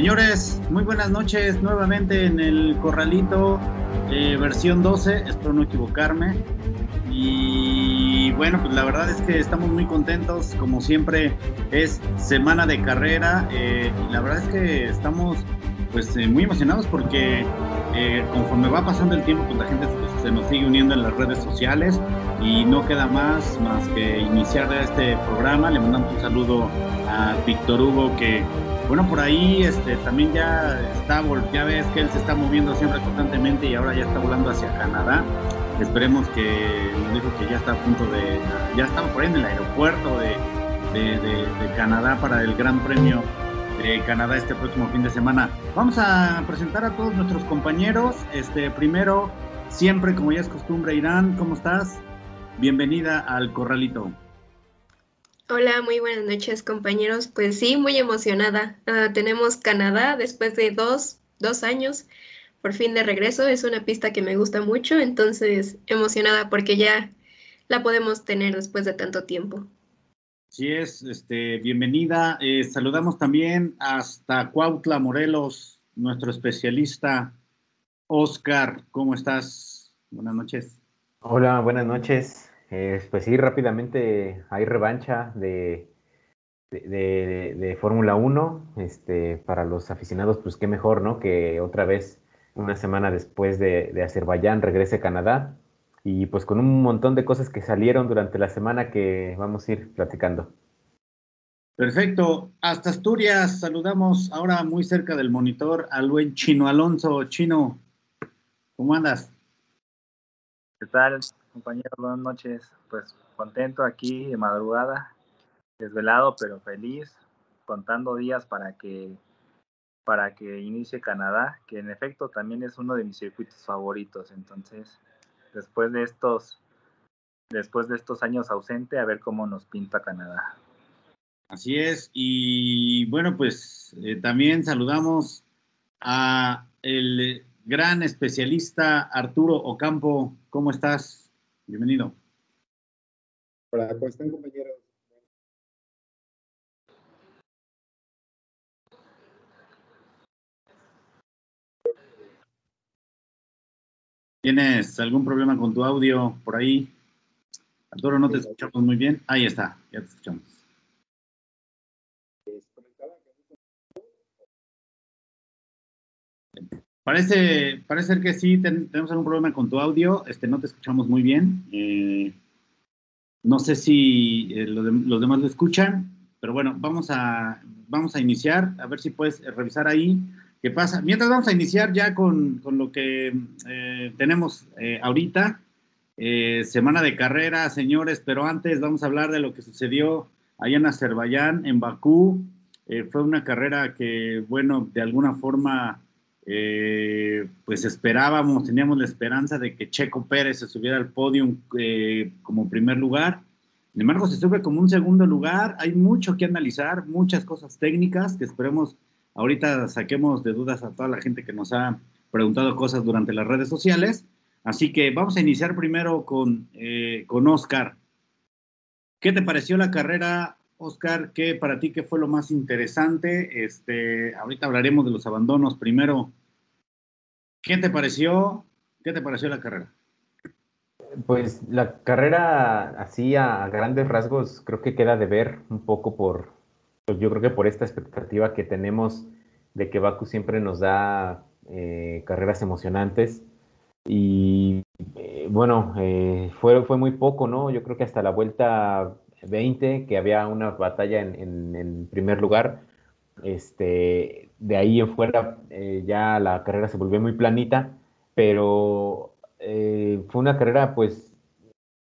Señores, muy buenas noches nuevamente en el Corralito, eh, versión 12, espero no equivocarme. Y bueno, pues la verdad es que estamos muy contentos, como siempre es semana de carrera eh, la verdad es que estamos pues eh, muy emocionados porque conforme va pasando el tiempo, pues la gente se nos sigue uniendo en las redes sociales y no queda más más que iniciar este programa. Le mandamos un saludo a Víctor Hugo que bueno, por ahí este, también ya está, ya ves que él se está moviendo siempre constantemente y ahora ya está volando hacia Canadá. Esperemos que, nos dijo que ya está a punto de, ya estamos por ahí en el aeropuerto de, de, Canadá para el Gran Premio de Canadá este próximo fin de semana. Vamos a presentar a todos nuestros compañeros. Este, primero, siempre como ya es costumbre, Irán, ¿cómo estás? Bienvenida al Corralito. Hola, muy buenas noches compañeros. Pues sí, muy emocionada. Ah, tenemos Canadá después de dos, dos años, por fin de regreso. Es una pista que me gusta mucho, entonces emocionada porque ya la podemos tener después de tanto tiempo. Sí es, este, bienvenida. Eh, saludamos también hasta Cuautla, Morelos, nuestro especialista Oscar. ¿Cómo estás? Buenas noches. Hola, buenas noches. Eh, pues sí, rápidamente hay revancha de, de, Fórmula 1. Este, para los aficionados, pues qué mejor, ¿no? Que otra vez, una semana después de, de Azerbaiyán, regrese Canadá. Y pues con un montón de cosas que salieron durante la semana que vamos a ir platicando. Perfecto. Hasta Asturias, saludamos ahora muy cerca del monitor al buen Chino Alonso. Chino, ¿cómo andas? ¿Qué tal? Compañeros, buenas noches. Pues contento aquí de madrugada, desvelado pero feliz, contando días para que para que inicie Canadá, que en efecto también es uno de mis circuitos favoritos. Entonces, después de estos después de estos años ausente, a ver cómo nos pinta Canadá. Así es, y bueno, pues eh, también saludamos a el gran especialista Arturo Ocampo. ¿Cómo estás? Bienvenido. Hola, ¿cómo están compañeros? ¿Tienes algún problema con tu audio por ahí? Arturo, no te escuchamos muy bien. Ahí está, ya te escuchamos. Parece, parece que sí, tenemos algún problema con tu audio, este, no te escuchamos muy bien. Eh, no sé si eh, los, demás lo escuchan, pero bueno, vamos a, vamos a iniciar, a ver si puedes revisar ahí qué pasa. Mientras vamos a iniciar ya con, lo que eh, tenemos ahorita, semana de carrera, señores, pero antes vamos a hablar de lo que sucedió allá en Azerbaiyán, en Bakú. fue una carrera que, bueno, de alguna forma eh, pues esperábamos, teníamos la esperanza de que Checo Pérez se subiera al podio eh, como primer lugar. Sin embargo, se sube como un segundo lugar. Hay mucho que analizar, muchas cosas técnicas que esperemos ahorita saquemos de dudas a toda la gente que nos ha preguntado cosas durante las redes sociales. Así que vamos a iniciar primero con, eh, con Oscar. ¿Qué te pareció la carrera, Oscar? ¿Qué para ti qué fue lo más interesante? Este, ahorita hablaremos de los abandonos primero. ¿Qué te pareció? ¿Qué te pareció la carrera? Pues la carrera así a, grandes rasgos creo que queda de ver un poco por, pues yo creo que por esta expectativa que tenemos de que Baku siempre nos da eh, carreras emocionantes y eh, bueno, eh, fue, fue muy poco, ¿no? Yo creo que hasta la vuelta 20, que había una batalla en, en primer lugar, este, de ahí en fuera eh, ya la carrera se volvió muy planita, pero eh, fue una carrera pues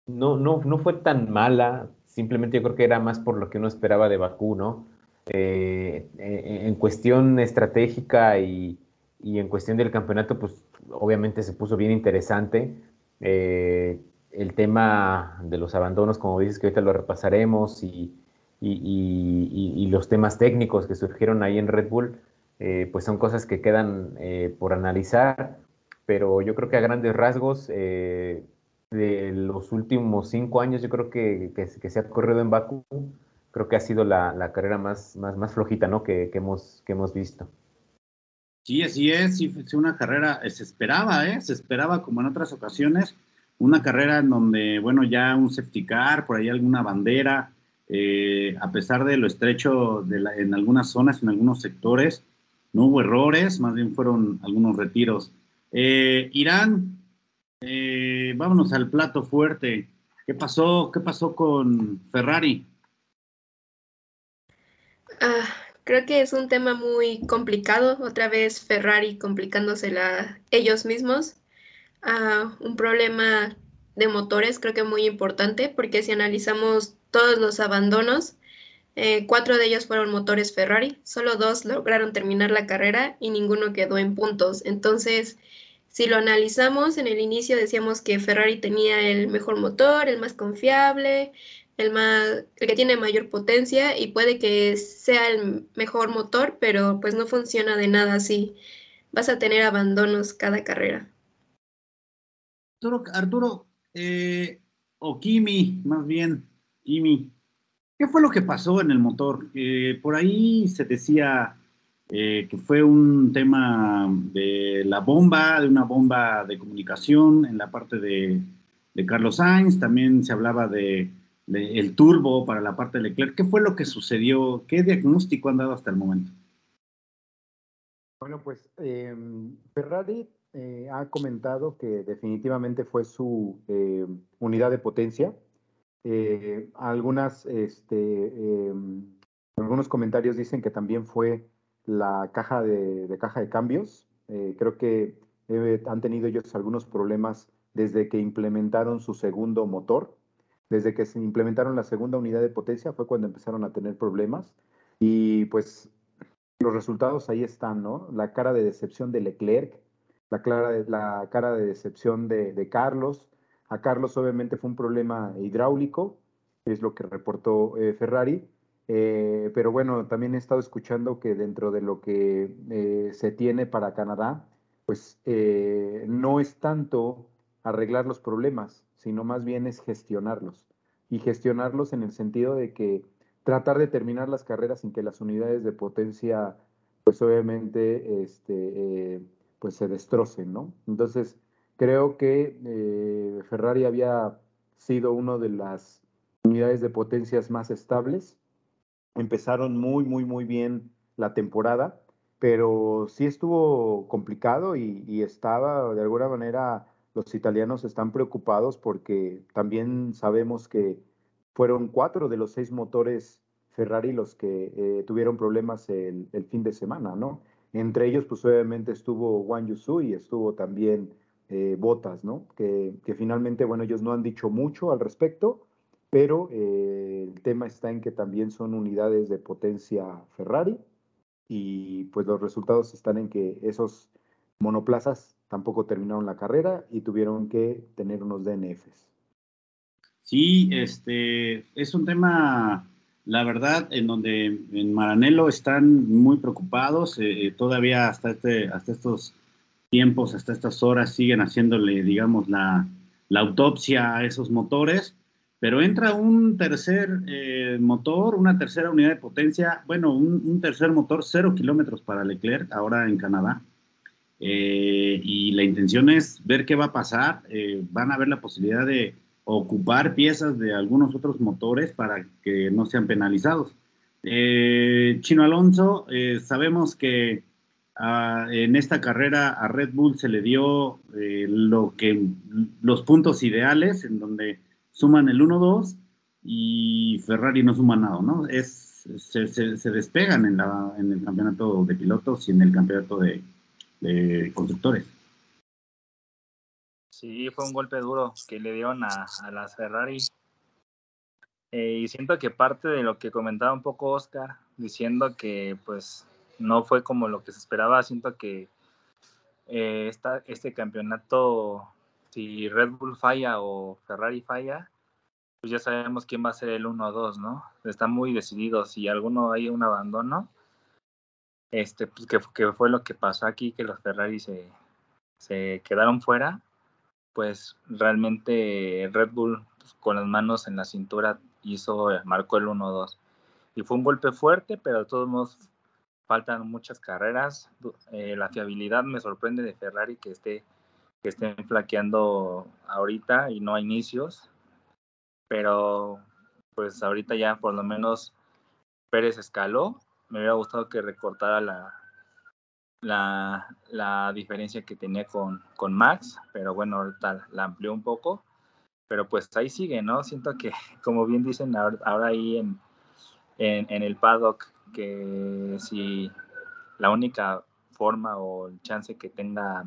no, no, no fue tan mala, simplemente yo creo que era más por lo que uno esperaba de Bakú, ¿no? Eh, en cuestión estratégica y, y, en cuestión del campeonato, pues obviamente se puso bien interesante. el tema de los abandonos, como dices, que ahorita lo repasaremos, y, y, y, los temas técnicos que surgieron ahí en Red Bull, eh, pues son cosas que quedan eh, por analizar, pero yo creo que a grandes rasgos, eh, de los últimos cinco años, yo creo que, que, se ha corrido en Bakú, creo que ha sido la, carrera más, más, flojita, ¿no? Que, hemos, que hemos visto. Sí, así es, sí, fue una carrera, se esperaba, ¿eh? Se esperaba como en otras ocasiones, una carrera en donde, bueno, ya un safety car, por ahí alguna bandera, a pesar de lo estrecho en algunas zonas, en algunos sectores, no hubo errores, más bien fueron algunos retiros. Eh, Irán, vámonos al plato fuerte. ¿Qué pasó? ¿Qué pasó con Ferrari? Ah, creo que es un tema muy complicado. Otra vez Ferrari complicándosela ellos mismos. Ah, un problema de motores creo que muy importante porque si analizamos todos los abandonos, eh, cuatro de ellos fueron motores Ferrari, solo dos lograron terminar la carrera y ninguno quedó en puntos. Entonces, si lo analizamos, en el inicio decíamos que Ferrari tenía el mejor motor, el más confiable, el, más, el que tiene mayor potencia y puede que sea el mejor motor, pero pues no funciona de nada así. Vas a tener abandonos cada carrera. Arturo, eh, o Kimi, más bien, Kimi, ¿qué fue lo que pasó en el motor? Eh, por ahí se decía eh, que fue un tema de la bomba, de una bomba de comunicación en la parte de, Carlos Sainz, también se hablaba de el turbo para la parte de Leclerc. ¿Qué fue lo que sucedió? ¿Qué diagnóstico han dado hasta el momento? Bueno, pues em, Ferrari eh, ha comentado que definitivamente fue su eh, unidad de potencia. Eh, algunas, este, em, algunos comentarios dicen que también fue la caja de, caja de cambios. creo que han tenido ellos algunos problemas desde que implementaron su segundo motor desde que se implementaron la segunda unidad de potencia fue cuando empezaron a tener problemas y pues los resultados ahí están, ¿no? La cara de decepción de Leclerc, la, la cara de decepción de, Carlos. A Carlos obviamente fue un problema hidráulico, es lo que reportó eh, Ferrari. Eh, pero bueno, también he estado escuchando que dentro de lo que eh, se tiene para Canadá, pues no es tanto arreglar los problemas, sino más bien es gestionarlos. Y gestionarlos en el sentido de que tratar de terminar las carreras sin que las unidades de potencia, pues obviamente, este, pues se destrocen, ¿no? Entonces, creo que eh, Ferrari había sido una de las unidades de potencias más estables. Empezaron muy, muy, muy bien la temporada, pero sí estuvo complicado y, y estaba de alguna manera los italianos están preocupados porque también sabemos que fueron cuatro de los seis motores Ferrari los que eh, tuvieron problemas el, fin de semana, ¿no? Entre ellos, pues obviamente estuvo Wang Yusu y estuvo también eh, Botas, ¿no? Que, finalmente, bueno, ellos no han dicho mucho al respecto, pero eh, el tema está en que también son unidades de potencia Ferrari y pues los resultados están en que esos monoplazas tampoco terminaron la carrera y tuvieron que tener unos DNFs. Sí, este es un tema, la verdad, en donde en Maranelo están muy preocupados, eh, eh, todavía hasta, este, hasta estos tiempos, hasta estas horas siguen haciéndole, digamos, la, autopsia a esos motores, pero entra un tercer eh, motor, una tercera unidad de potencia, bueno, un, un tercer motor, cero kilómetros para Leclerc, ahora en Canadá, eh, y la intención es ver qué va a pasar. Eh, van a ver la posibilidad de ocupar piezas de algunos otros motores para que no sean penalizados. Chino Alonso, sabemos que ah, en esta carrera a Red Bull se le dio lo que, los puntos ideales en donde suman el 1-2 y Ferrari no suma nada, ¿no? Es, se, despegan en, el campeonato de pilotos y en el campeonato de, constructores. Sí, fue un golpe duro que le dieron a, a las Ferrari. Eh, y siento que parte de lo que comentaba un poco Oscar, diciendo que pues no fue como lo que se esperaba, siento que eh, este campeonato, si Red Bull falla o Ferrari falla, pues ya sabemos quién va a ser el 1-2, ¿no? Están muy decididos. Si alguno hay un abandono, este, pues que, que, fue lo que pasó aquí, que los Ferrari se, se quedaron fuera, pues realmente Red Bull pues, con las manos en la cintura hizo, marcó el 1-2. y fue un golpe fuerte, pero de todos modos faltan muchas carreras. Eh, la fiabilidad me sorprende de Ferrari que esté que estén flaqueando ahorita y no a inicios, pero pues ahorita ya por lo menos Pérez escaló. Me hubiera gustado que recortara la, la, la diferencia que tenía con, con Max, pero bueno, ahorita la amplió un poco. Pero pues ahí sigue, ¿no? Siento que, como bien dicen ahora, ahí en, en, el paddock, que si la única forma o el chance que tenga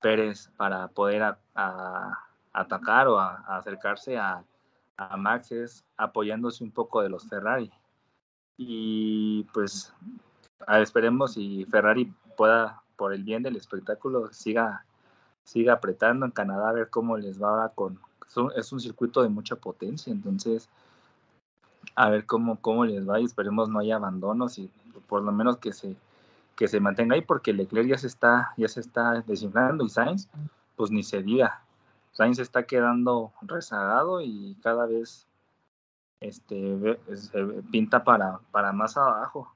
Pérez para poder a, atacar o a, acercarse a, a, Max es apoyándose un poco de los Ferrari. Y pues esperemos si Ferrari pueda, por el bien del espectáculo, siga, siga apretando en Canadá a ver cómo les va con... Es un circuito de mucha potencia, entonces a ver cómo, cómo les va y esperemos no haya abandonos y por lo menos que se, que se mantenga ahí porque Leclerc ya se está, ya se está desinflando y Sainz, pues ni se diga. Sainz está quedando rezagado y cada vez este, pinta para, para más abajo.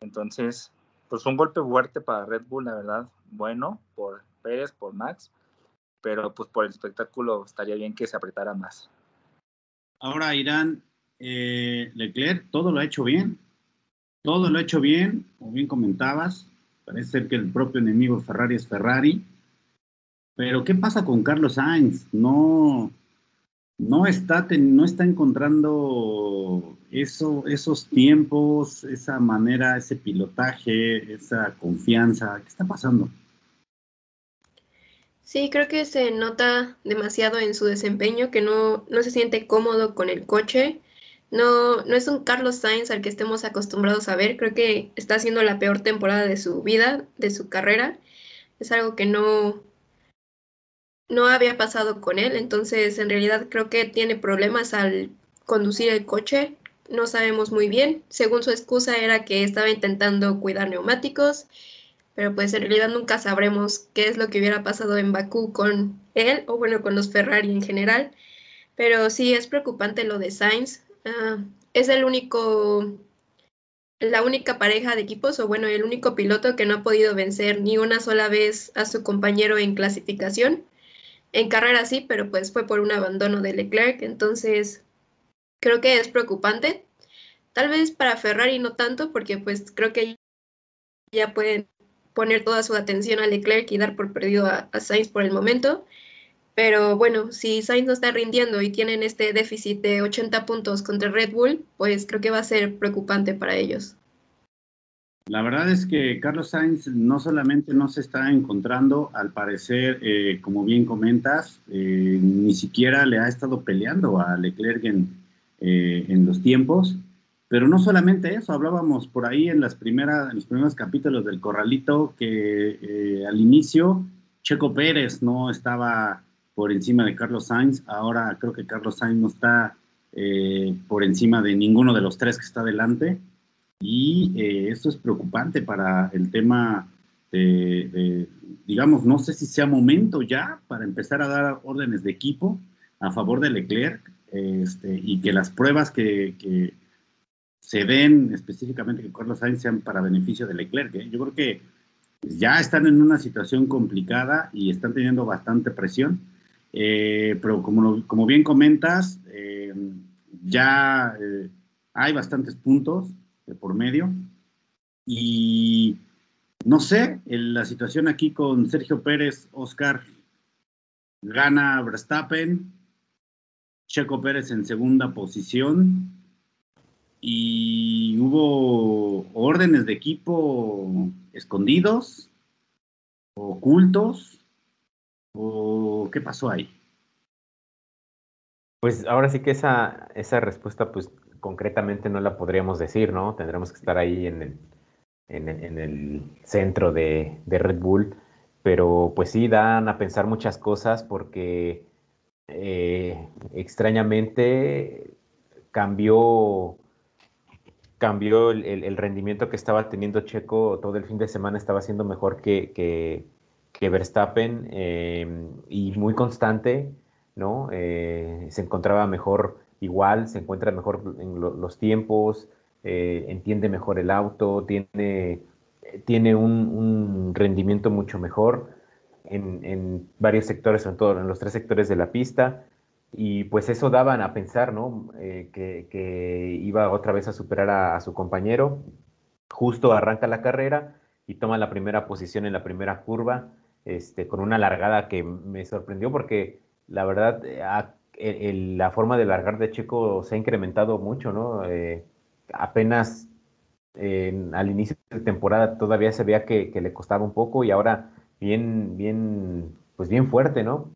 Entonces, pues un golpe fuerte para Red Bull, la verdad, bueno, por Pérez, por Max, pero pues por el espectáculo estaría bien que se apretara más. Ahora Irán, eh, Leclerc, todo lo ha hecho bien, todo lo ha hecho bien, como bien comentabas, parece ser que el propio enemigo Ferrari es Ferrari, pero ¿qué pasa con Carlos Sainz? No, no está, no está encontrando eso, esos tiempos, esa manera, ese pilotaje, esa confianza. ¿Qué está pasando? Sí, creo que se nota demasiado en su desempeño, que no, no se siente cómodo con el coche. No, no es un Carlos Sainz al que estemos acostumbrados a ver. Creo que está haciendo la peor temporada de su vida, de su carrera. Es algo que no, no había pasado con él, entonces en realidad creo que tiene problemas al conducir el coche, no sabemos muy bien. Según su excusa era que estaba intentando cuidar neumáticos, pero pues en realidad nunca sabremos qué es lo que hubiera pasado en Bakú con él o bueno, con los Ferrari en general. Pero sí es preocupante lo de Sainz. Ah, es el único, la única pareja de equipos o bueno, el único piloto que no ha podido vencer ni una sola vez a su compañero en clasificación. En carrera sí, pero pues fue por un abandono de Leclerc, entonces creo que es preocupante. Tal vez para Ferrari no tanto, porque pues creo que ya pueden poner toda su atención a Leclerc y dar por perdido a, Sainz por el momento. Pero bueno, si Sainz no está rindiendo y tienen este déficit de 80 puntos contra Red Bull, pues creo que va a ser preocupante para ellos. La verdad es que Carlos Sainz no solamente no se está encontrando, al parecer, eh, como bien comentas, eh, ni siquiera le ha estado peleando a Leclerc en, eh, en, los tiempos, pero no solamente eso, hablábamos por ahí en, las primeras, en los primeros capítulos del Corralito que al inicio Checo Pérez no estaba por encima de Carlos Sainz, ahora creo que Carlos Sainz no está por encima de ninguno de los tres que está delante y eh, esto es preocupante para el tema de, digamos, no sé si sea momento ya para empezar a dar órdenes de equipo a favor de Leclerc este, y que las pruebas que, se den específicamente que Carlos Sainz sean para beneficio de Leclerc. ¿eh? Yo creo que ya están en una situación complicada y están teniendo bastante presión, eh, pero como, como bien comentas, ya hay bastantes puntos por medio. Y no sé, la situación aquí con Sergio Pérez, Oscar gana Verstappen, Checo Pérez en segunda posición y hubo órdenes de equipo escondidos, ocultos, o qué pasó ahí. Pues ahora sí que esa, esa respuesta pues concretamente no la podríamos decir, ¿no? Tendremos que estar ahí en el, en el, centro de, Red Bull, pero pues sí dan a pensar muchas cosas porque eh, extrañamente cambió, cambió el, rendimiento que estaba teniendo Checo todo el fin de semana, estaba siendo mejor que, Verstappen eh, y muy constante, ¿no? Eh, se encontraba mejor igual se encuentra mejor en los tiempos, eh, entiende mejor el auto, tiene, tiene un, rendimiento mucho mejor en, varios sectores, sobre todo en los tres sectores de la pista. Y pues eso daban a pensar, ¿no? Eh, que, iba otra vez a superar a, su compañero. Justo arranca la carrera y toma la primera posición en la primera curva, este, con una largada que me sorprendió porque la verdad la forma de largar de Checo se ha incrementado mucho, ¿no? Eh, apenas al inicio de temporada todavía se veía que, le costaba un poco y ahora bien, bien, pues bien fuerte, ¿no?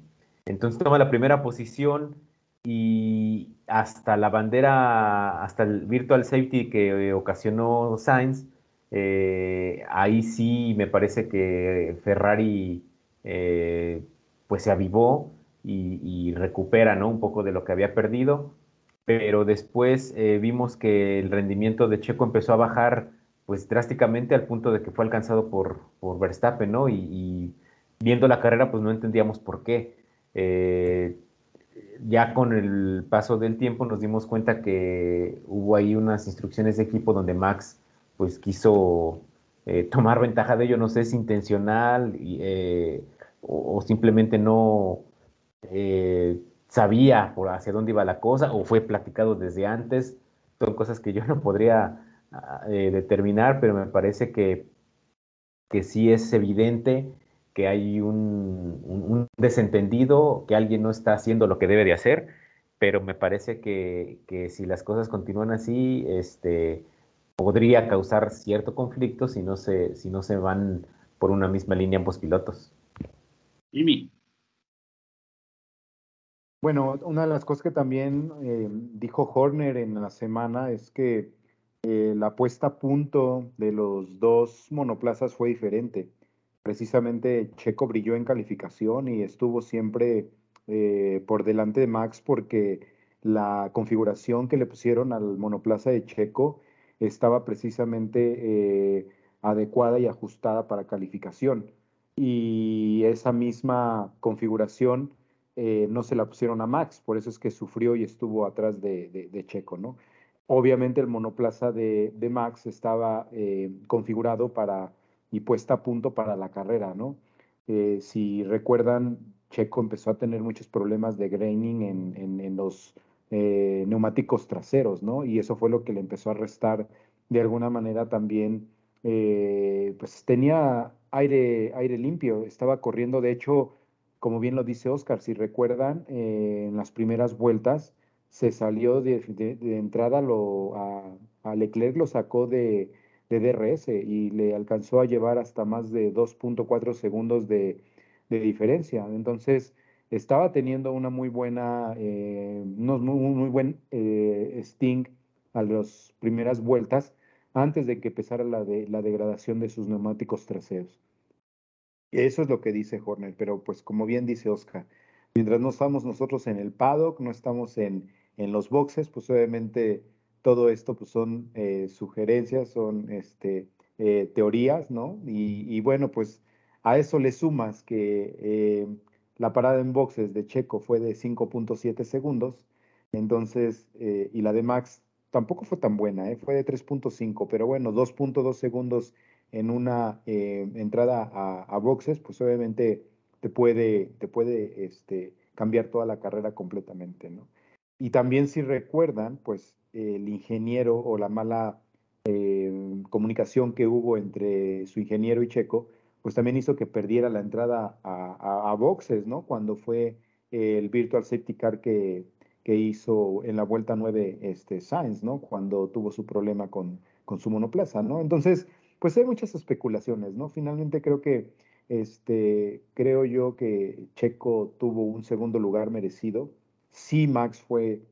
Entonces toma la primera posición y hasta la bandera, hasta el virtual safety que ocasionó Sainz, eh, ahí sí me parece que Ferrari eh, pues se avivó y, recupera ¿no? un poco de lo que había perdido, pero después eh, vimos que el rendimiento de Checo empezó a bajar pues drásticamente al punto de que fue alcanzado por, por Verstappen, ¿no? Y, viendo la carrera pues no entendíamos por qué. Ya con el paso del tiempo nos dimos cuenta que hubo ahí unas instrucciones de equipo donde Max pues quiso eh, tomar ventaja de ello, no sé si intencional o, simplemente no, eh, sabía por hacia dónde iba la cosa o fue platicado desde antes. Son cosas que yo no podría ah, eh, determinar, pero me parece que, que sí es evidente que hay un, desentendido, que alguien no está haciendo lo que debe de hacer, pero me parece que, que si las cosas continúan así, este, podría causar cierto conflicto si no se, si no se van por una misma línea ambos pilotos. Jimmy. Bueno, una de las cosas que también eh, dijo Horner en la semana es que eh, la puesta a punto de los dos monoplazas fue diferente. Precisamente Checo brilló en calificación y estuvo siempre eh, por delante de Max porque la configuración que le pusieron al monoplaza de Checo estaba precisamente adecuada y ajustada para calificación. Y esa misma configuración eh, no se la pusieron a Max, por eso es que sufrió y estuvo atrás de, Checo, ¿no? Obviamente el monoplaza de, Max estaba eh, configurado para y puesta a punto para la carrera, ¿no? Eh, si recuerdan, Checo empezó a tener muchos problemas de graining en, los neumáticos traseros, ¿no? Y eso fue lo que le empezó a restar de alguna manera también, pues tenía aire, aire limpio, estaba corriendo, de hecho, como bien lo dice Oscar, si recuerdan, eh, en las primeras vueltas se salió de, entrada lo, a, Leclerc, lo sacó de, DRS y le alcanzó a llevar hasta más de 2.4 segundos de, diferencia. Entonces, estaba teniendo una muy buena, eh, muy, muy, buen eh, sting a las primeras vueltas antes de que empezara la, de, la degradación de sus neumáticos traseros. Eso es lo que dice Horner, pero pues como bien dice Oscar, mientras no estamos nosotros en el paddock, no estamos en, en los boxes, pues obviamente todo esto pues son eh, sugerencias, son este, eh, teorías, ¿no? Y, bueno, pues a eso le sumas que la parada en boxes de Checo fue de 5.7 segundos, entonces, y la de Max tampoco fue tan buena, fue de 3.5, pero bueno, 2.2 segundos en una eh, entrada a, boxes, pues obviamente te puede, te puede este, cambiar toda la carrera completamente, ¿no? Y también si recuerdan, pues el ingeniero o la mala eh, comunicación que hubo entre su ingeniero y Checo, pues también hizo que perdiera la entrada a, boxes, ¿no? Cuando fue el Virtual Safety Car que, que hizo en la vuelta 9 este, Sainz, ¿no? Cuando tuvo su problema con, con su monoplaza, ¿no? Entonces, pues hay muchas especulaciones, ¿no? Finalmente creo que, este, creo yo que Checo tuvo un segundo lugar merecido. Sí, Max fue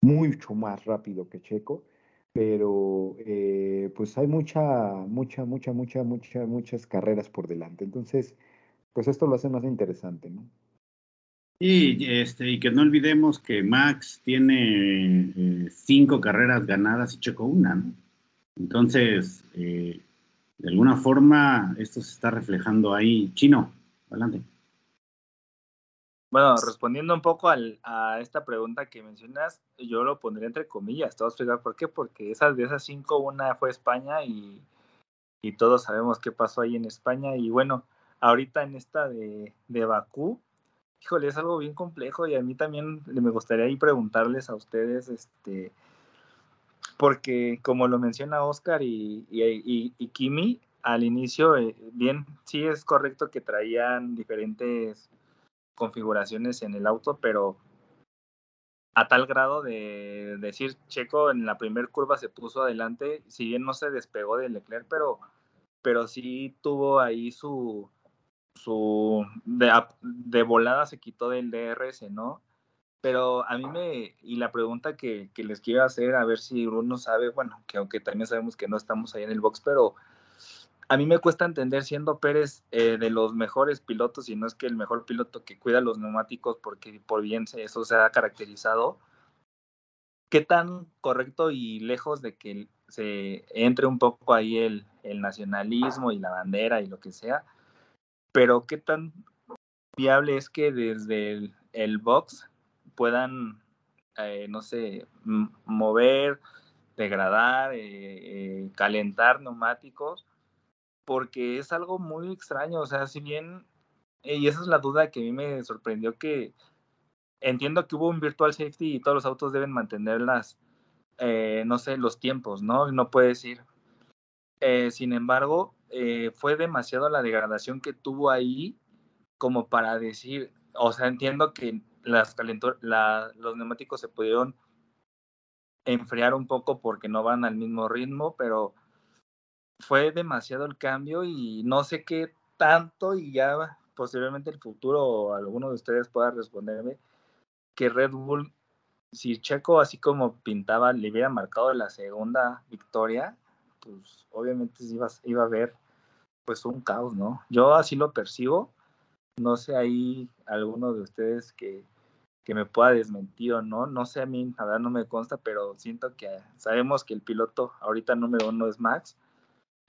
mucho más rápido que Checo, pero eh, pues hay mucha, mucha, mucha, mucha, mucha, muchas carreras por delante. Entonces, pues esto lo hace más interesante, ¿no? Y, este, y que no olvidemos que Max tiene eh, cinco carreras ganadas y Checo una, ¿no? Entonces, eh, de alguna forma esto se está reflejando ahí. Chino, adelante. Bueno, respondiendo un poco al, a esta pregunta que mencionas, yo lo pondría entre comillas, te voy a explicar por qué, porque esas, de esas cinco, una fue España y, y todos sabemos qué pasó ahí en España. Y bueno, ahorita en esta de, de Bakú, híjole, es algo bien complejo y a mí también me gustaría ahí preguntarles a ustedes, este, porque como lo menciona Oscar y, y, y Kimi, al inicio, eh, bien, sí es correcto que traían diferentes configuraciones en el auto, pero a tal grado de decir Checo en la primera curva se puso adelante, si bien no se despegó de Leclerc, pero, pero sí tuvo ahí su, su de, de volada se quitó del DRS, ¿no? Pero a mí me, y la pregunta que, que, les quiero hacer, a ver si uno sabe, bueno, que aunque también sabemos que no estamos ahí en el box, pero a mí me cuesta entender siendo Pérez eh, de los mejores pilotos, y no es que el mejor piloto que cuida los neumáticos, porque por bien eso se ha caracterizado, qué tan correcto y lejos de que se entre un poco ahí el, el nacionalismo y la bandera y lo que sea, pero qué tan viable es que desde el, box puedan, eh, no sé, mover, degradar, eh, calentar neumáticos porque es algo muy extraño, o sea, si bien, eh, y esa es la duda que a mí me sorprendió que entiendo que hubo un virtual safety y todos los autos deben mantener las, eh, no sé, los tiempos, ¿no? No puedes ir. Eh, sin embargo, fue demasiado la degradación que tuvo ahí como para decir, o sea, entiendo que las la, los neumáticos se pudieron enfriar un poco porque no van al mismo ritmo, pero fue demasiado el cambio y no sé qué tanto y ya posiblemente el futuro alguno de ustedes pueda responderme que Red Bull, si Checo así como pintaba le hubiera marcado la segunda victoria, pues obviamente iba, iba a haber pues un caos, ¿no? Yo así lo percibo, no sé ahí alguno de ustedes que, que me pueda desmentir o no, no sé a mí, a ver, no me consta, pero siento que sabemos que el piloto ahorita número uno es Max,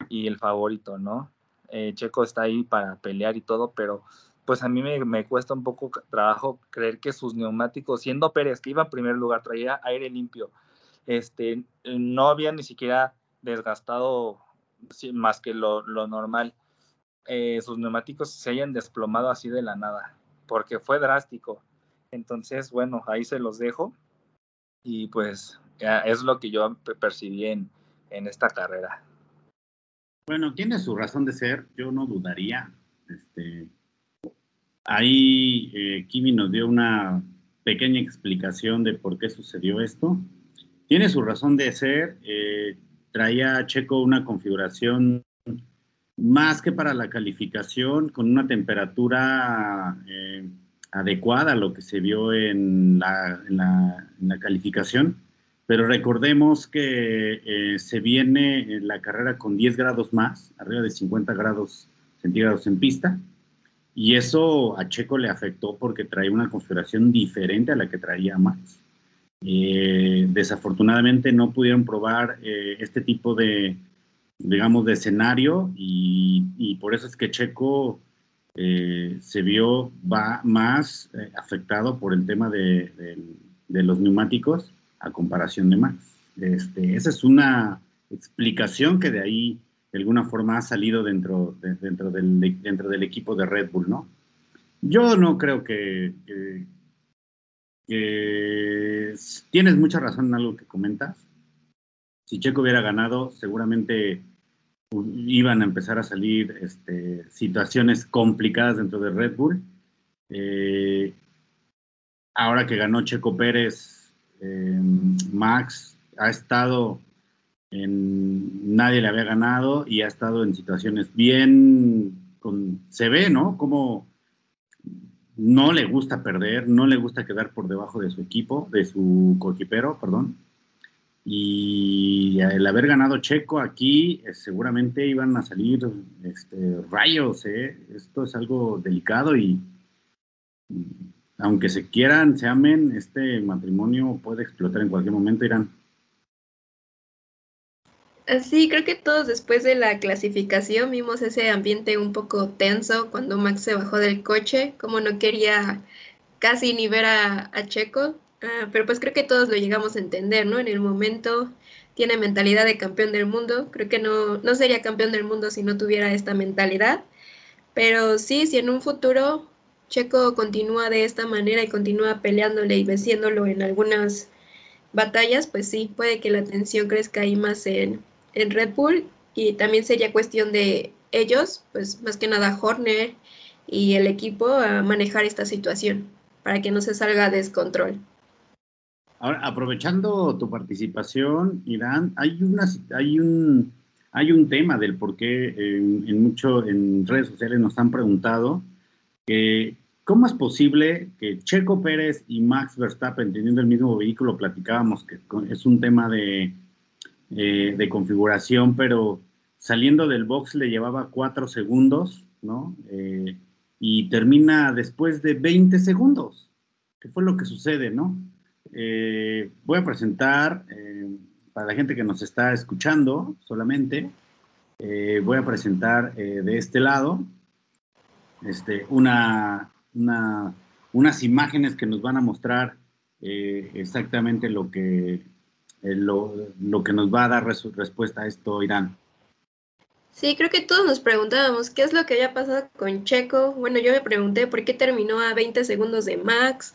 y el favorito, ¿no? Eh, Checo está ahí para pelear y todo, pero pues a mí me, cuesta un poco trabajo creer que sus neumáticos, siendo Pérez, que iba en primer lugar, traía aire limpio, este, no había ni siquiera desgastado más que lo, normal. Eh, sus neumáticos se hayan desplomado así de la nada, porque fue drástico. Entonces, bueno, ahí se los dejo y pues es lo que yo percibí en esta carrera. Bueno, tiene su razón de ser, yo no dudaría. Este, ahí eh, Kimi nos dio una pequeña explicación de por qué sucedió esto. Tiene su razón de ser, eh, traía Checo una configuración más que para la calificación, con una temperatura eh, adecuada a lo que se vio en la calificación pero recordemos que eh, se viene en la carrera con 10 grados más, arriba de 50 grados centígrados en pista, y eso a Checo le afectó porque traía una configuración diferente a la que traía Max. Eh, desafortunadamente no pudieron probar eh, este tipo de, digamos, de escenario y, por eso es que Checo se vio va más afectado por el tema de los neumáticos a comparación de Max. Este, esa es una explicación que de ahí de alguna forma ha salido dentro, dentro, del, dentro del equipo de Red Bull, ¿no? Yo no creo que, tienes mucha razón en algo que comentas. Si Checo hubiera ganado, seguramente iban a empezar a salir este, situaciones complicadas dentro de Red Bull. Eh, ahora que ganó Checo Pérez, eh, Max ha estado en, nadie le había ganado y ha estado en situaciones bien, con, se ve, ¿no? Como no le gusta perder, no le gusta quedar por debajo de su equipo, de su coequipero, perdón. Y el haber ganado Checo aquí, eh, seguramente iban a salir este, rayos, ¿eh? Esto es algo delicado y aunque se quieran, se amen, este matrimonio puede explotar en cualquier momento, Irán. Sí, creo que todos después de la clasificación vimos ese ambiente un poco tenso cuando Max se bajó del coche, como no quería casi ni ver a, Checo, ah, pero pues creo que todos lo llegamos a entender, ¿no? En el momento tiene mentalidad de campeón del mundo, creo que no, no sería campeón del mundo si no tuviera esta mentalidad, pero sí, si en un futuro Checo continúa de esta manera y continúa peleándole y venciéndolo en algunas batallas, pues sí, puede que la tensión crezca ahí más en, en Red Bull y también sería cuestión de ellos, pues más que nada Horner y el equipo a manejar esta situación para que no se salga descontrol. Ahora, aprovechando tu participación, Irán, hay una hay un hay un tema del por qué en, mucho en redes sociales nos han preguntado cómo es posible que Checo Pérez y Max Verstappen teniendo el mismo vehículo platicábamos que es un tema de, eh, de configuración, pero saliendo del box le llevaba cuatro segundos, ¿no? Eh, y termina después de 20 segundos. ¿Qué fue lo que sucede, no? Eh, voy a presentar, para la gente que nos está escuchando solamente, voy a presentar de este lado este, una, unas imágenes que nos van a mostrar exactamente lo que, lo, lo, que nos va a dar respuesta a esto, Irán. Sí, creo que todos nos preguntábamos qué es lo que había pasado con Checo. Bueno, yo me pregunté por qué terminó a 20 segundos de Max.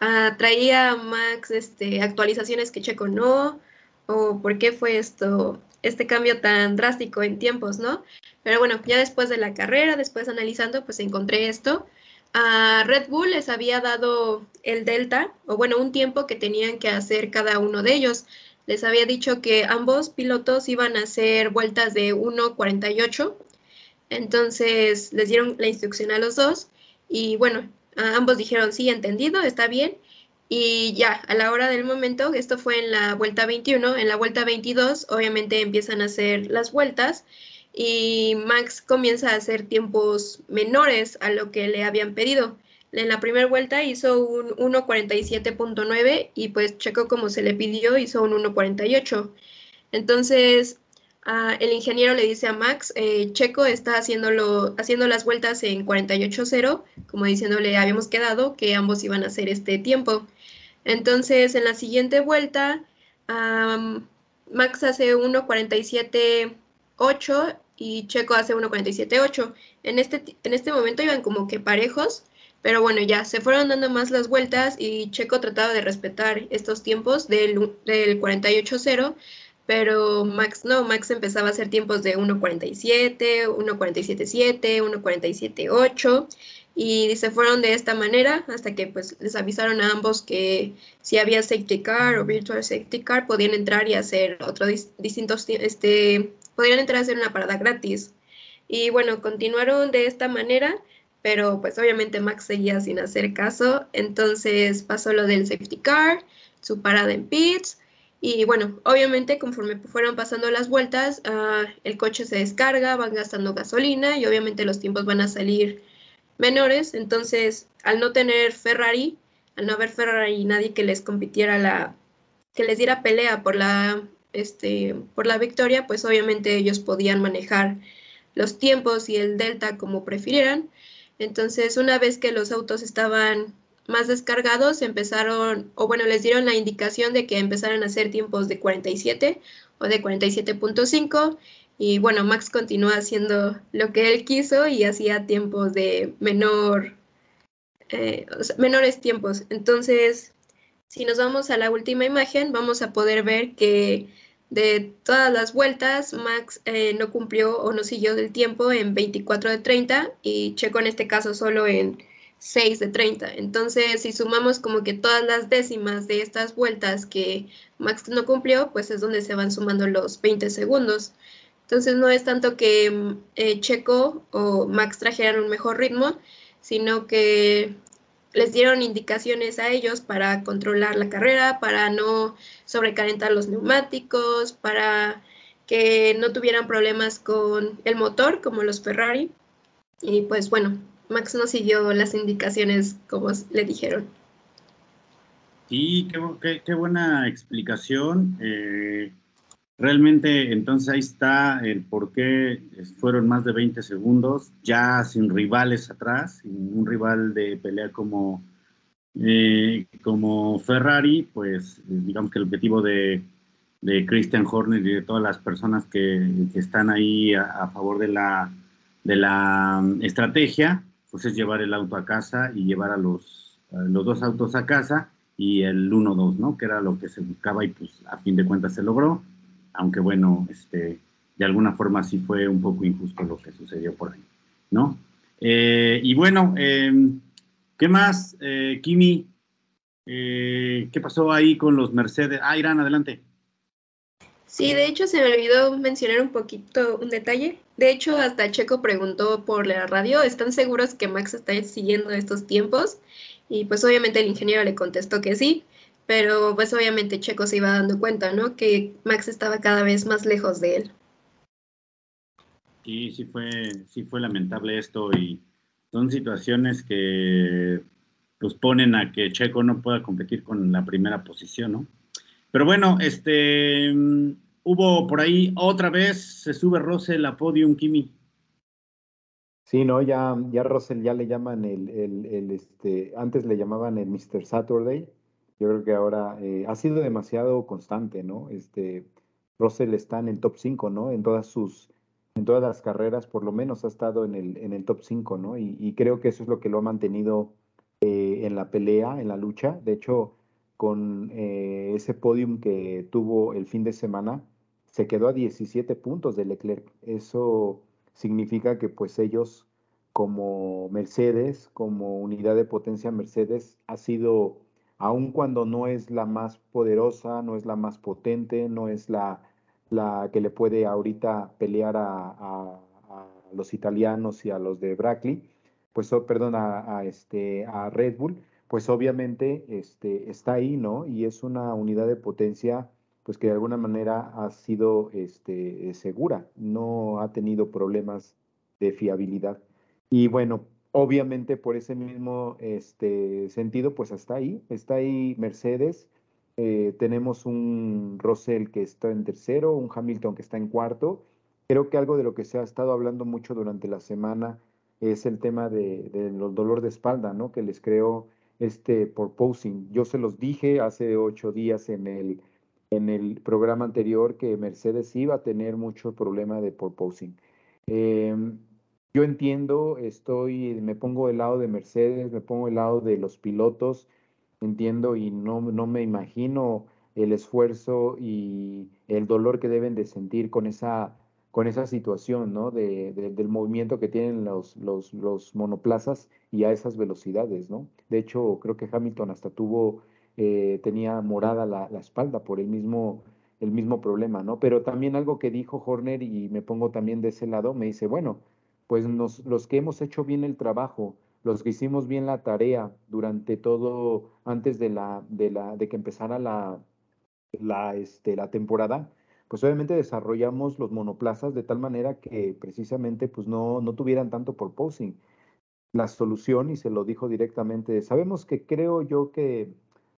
Ah, traía Max este, actualizaciones que Checo no, o por qué fue esto, este cambio tan drástico en tiempos, ¿no? Pero bueno, ya después de la carrera, después analizando, pues encontré esto. A Red Bull les había dado el delta, o bueno, un tiempo que tenían que hacer cada uno de ellos les había dicho que ambos pilotos iban a hacer vueltas de 1.48. Entonces les dieron la instrucción a los dos y bueno, ambos dijeron sí, entendido, está bien. Y ya, a la hora del momento, esto fue en la vuelta 21, en la vuelta 22 obviamente empiezan a hacer las vueltas y Max comienza a hacer tiempos menores a lo que le habían pedido en la primera vuelta hizo un 1.47.9 y pues Checo como se le pidió hizo un 1.48. Entonces ah, el ingeniero le dice a Max, eh, Checo está haciéndolo, haciendo las vueltas en 48.0, como diciéndole habíamos quedado que ambos iban a hacer este tiempo. Entonces en la siguiente vuelta Max hace 1.47.8 y Checo hace 1.47.8. En este, en este momento iban como que parejos pero bueno, ya se fueron dando más las vueltas y Checo trataba de respetar estos tiempos del, del 48-0, pero Max no, Max empezaba a hacer tiempos de 1.47, 1.47.7, 1.47.8 y se fueron de esta manera hasta que pues les avisaron a ambos que si había safety car o virtual safety car podían entrar y hacer otros distintos, este, podían entrar a hacer una parada gratis. Y bueno, continuaron de esta manera pero pues obviamente Max seguía sin hacer caso, entonces pasó lo del safety car, su parada en pits, y bueno, obviamente conforme fueron pasando las vueltas, ah, el coche se descarga, van gastando gasolina y obviamente los tiempos van a salir menores, entonces al no tener Ferrari, al no haber Ferrari nadie que les compitiera la, que les diera pelea por la, este, por la victoria, pues obviamente ellos podían manejar los tiempos y el delta como prefirieran. Entonces, una vez que los autos estaban más descargados, empezaron, o bueno, les dieron la indicación de que empezaran a hacer tiempos de 47 o de 47.5. Y bueno, Max continuó haciendo lo que él quiso y hacía tiempos de menor, eh, menores tiempos. Entonces, si nos vamos a la última imagen, vamos a poder ver que de todas las vueltas, Max eh, no cumplió o no siguió del tiempo en 24 de 30 y Checo en este caso solo en 6 de 30. Entonces, si sumamos como que todas las décimas de estas vueltas que Max no cumplió, pues es donde se van sumando los 20 segundos. Entonces, no es tanto que eh, Checo o Max trajeran un mejor ritmo, sino que les dieron indicaciones a ellos para controlar la carrera, para no sobrecalentar los neumáticos, para que no tuvieran problemas con el motor como los Ferrari. Y pues bueno, Max no siguió las indicaciones como le dijeron. Sí, qué, buena explicación. Eh, Realmente, entonces ahí está el por qué fueron más de 20 segundos, ya sin rivales atrás, sin un rival de pelea como, Eh, como Ferrari, pues digamos que el objetivo de, de Christian Horner y de todas las personas que, están ahí a, favor de la, de la um, estrategia, pues es llevar el auto a casa y llevar a los, los dos autos a casa y el 1-2, ¿no? Que era lo que se buscaba y pues a fin de cuentas se logró, aunque bueno, este, de alguna forma sí fue un poco injusto lo que sucedió por ahí, ¿no? Eh, y bueno, em, ¿qué más, eh, Kimi? Eh, ¿Qué pasó ahí con los Mercedes? Ah, Irán, adelante. Sí, de hecho se me olvidó mencionar un poquito un detalle. De hecho, hasta Checo preguntó por la radio, ¿están seguros que Max está siguiendo estos tiempos? Y pues obviamente el ingeniero le contestó que sí, pero pues obviamente Checo se iba dando cuenta, ¿no? Que Max estaba cada vez más lejos de él. Sí, sí fue, sí fue lamentable esto y son situaciones que pues ponen a que Checo no pueda competir con la primera posición, ¿no? Pero bueno, este hubo por ahí otra vez, se sube Russell a podium, Kimi. Sí, no, ya, ya Russell ya le llaman el, el, este, antes le llamaban el Mr. Saturday. Yo creo que ahora eh, ha sido demasiado constante, ¿no? Este, Russell está en el top 5, ¿no? En todas sus en todas las carreras por lo menos ha estado en el, en el top 5, ¿no? Y, creo que eso es lo que lo ha mantenido eh, en la pelea, en la lucha. De hecho, con eh, ese podium que tuvo el fin de semana, se quedó a 17 puntos de Leclerc. Eso significa que pues ellos como Mercedes, como unidad de potencia Mercedes, ha sido, aun cuando no es la más poderosa, no es la más potente, no es la que le puede ahorita pelear a, los italianos y a los de Brackley, pues, perdón, a, este, a Red Bull, pues obviamente este, está ahí, ¿no? Y es una unidad de potencia, pues que de alguna manera ha sido este, segura, no ha tenido problemas de fiabilidad. Y bueno, obviamente por ese mismo este, sentido, pues está ahí, está ahí Mercedes, eh, tenemos un Russell que está en tercero, un Hamilton que está en cuarto. Creo que algo de lo que se ha estado hablando mucho durante la semana es el tema de, los dolor de espalda, ¿no? Que les creo este por posing. Yo se los dije hace ocho días en el, en el programa anterior que Mercedes iba a tener mucho problema de por posing. Em, yo entiendo, estoy, me pongo del lado de Mercedes, me pongo del lado de los pilotos entiendo y no, no me imagino el esfuerzo y el dolor que deben de sentir con esa, con esa situación, ¿no? De, del movimiento que tienen los, los, los, monoplazas y a esas velocidades, ¿no? De hecho, creo que Hamilton hasta tuvo, eh, tenía morada la, la, espalda por el mismo, el mismo problema, ¿no? Pero también algo que dijo Horner y me pongo también de ese lado, me dice, bueno, pues los que hemos hecho bien el trabajo, los que hicimos bien la tarea durante todo, antes de, que empezara la, la, este, la temporada, pues obviamente desarrollamos los monoplazas de tal manera que precisamente pues no, no tuvieran tanto por posing. La solución, y se lo dijo directamente, sabemos que creo yo que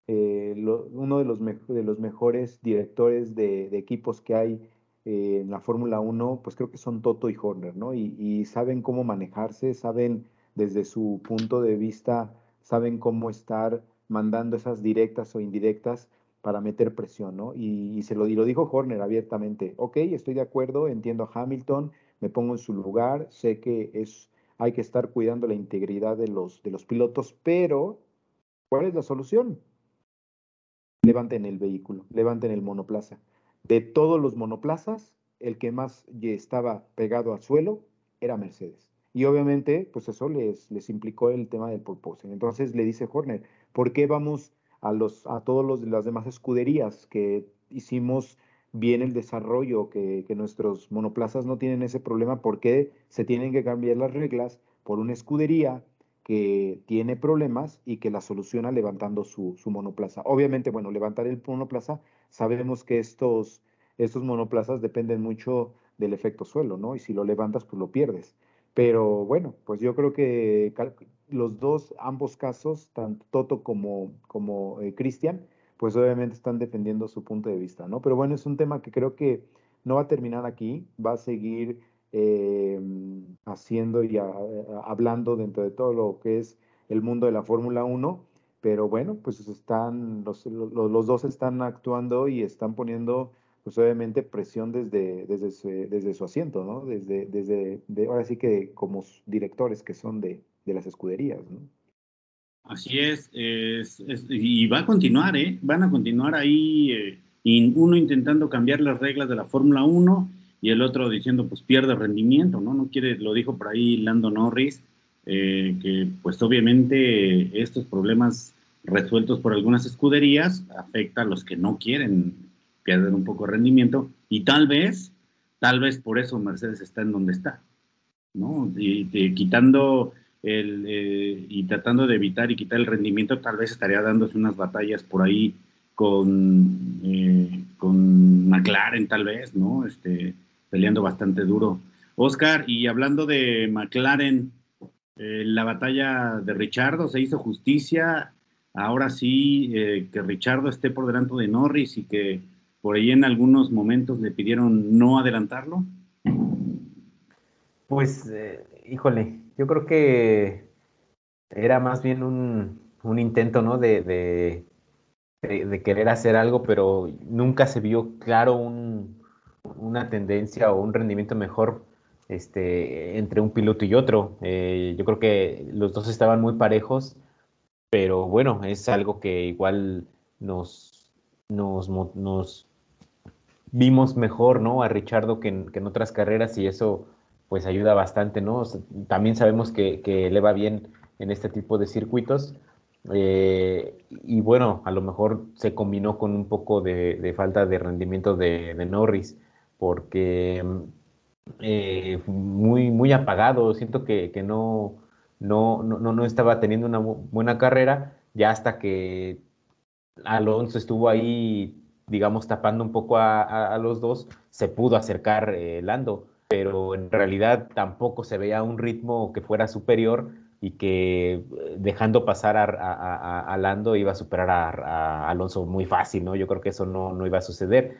eh, uno de los mejores directores de, equipos que hay eh, en la Fórmula 1, pues creo que son Toto y Horner, ¿no? Y, y saben cómo manejarse, saben desde su punto de vista saben cómo estar mandando esas directas o indirectas para meter presión, ¿no? Y, se lo, lo dijo Horner abiertamente, ok, estoy de acuerdo, entiendo a Hamilton, me pongo en su lugar, sé que es, hay que estar cuidando la integridad de los, de los pilotos, pero ¿cuál es la solución? Levanten el vehículo, levanten el monoplaza. De todos los monoplazas, el que más estaba pegado al suelo era Mercedes. Y obviamente, pues eso les, les implicó el tema del porpoising. Entonces le dice Horner, ¿por qué vamos a, los, a todas los, las demás escuderías que hicimos bien el desarrollo, que, que, nuestros monoplazas no tienen ese problema? ¿Por qué se tienen que cambiar las reglas por una escudería que tiene problemas y que la soluciona levantando su, su monoplaza? Obviamente, bueno, levantar el monoplaza, sabemos que estos, estos monoplazas dependen mucho del efecto suelo, ¿no? Y si lo levantas, pues lo pierdes. Pero bueno, pues yo creo que los dos, ambos casos, tanto Toto como, como eh, Cristian, pues obviamente están defendiendo su punto de vista, ¿no? Pero bueno, es un tema que creo que no va a terminar aquí, va a seguir eh, haciendo y hablando dentro de todo lo que es el mundo de la Fórmula 1, pero bueno, pues están, los, los, dos están actuando y están poniendo, pues obviamente, presión desde, desde, su, desde su asiento, ¿no? Desde, desde ahora sí que como directores que son de, de las escuderías, ¿no? Así es, es, y va a continuar, ¿eh? Van a continuar ahí, eh, uno intentando cambiar las reglas de la Fórmula 1 y el otro diciendo, pues pierde rendimiento, ¿no? No quiere, lo dijo por ahí Lando Norris, eh, que pues obviamente estos problemas resueltos por algunas escuderías afectan a los que no quieren perder un poco de rendimiento y tal vez, tal vez por eso Mercedes está en donde está, ¿no? Y, quitando el, eh, y tratando de evitar y quitar el rendimiento, tal vez estaría dándose unas batallas por ahí con, eh, con McLaren, tal vez, ¿no? Este, peleando bastante duro. Oscar, y hablando de McLaren, eh, la batalla de Richardo se hizo justicia. Ahora sí, eh, que Richardo esté por delante de Norris y que por ahí en algunos momentos le pidieron no adelantarlo. Pues, eh, híjole, yo creo que era más bien un, intento, ¿no? De, querer hacer algo, pero nunca se vio claro una tendencia o un rendimiento mejor este, entre un piloto y otro. Eh, yo creo que los dos estaban muy parejos, pero bueno, es algo que igual nos, nos, nos vimos mejor, ¿no? A Richardo que en, otras carreras y eso pues ayuda bastante, ¿no? también sabemos que, le va bien en este tipo de circuitos. Eh, y bueno, a lo mejor se combinó con un poco de, falta de rendimiento de, de Norris, porque eh, muy, muy apagado, siento que, no, no, no, no, estaba teniendo una buena carrera, ya hasta que Alonso estuvo ahí, digamos, tapando un poco a, los dos, se pudo acercar eh, Lando, pero en realidad tampoco se veía un ritmo que fuera superior y que eh, dejando pasar a, Lando iba a superar a, Alonso muy fácil, ¿no? Yo creo que eso no, no iba a suceder.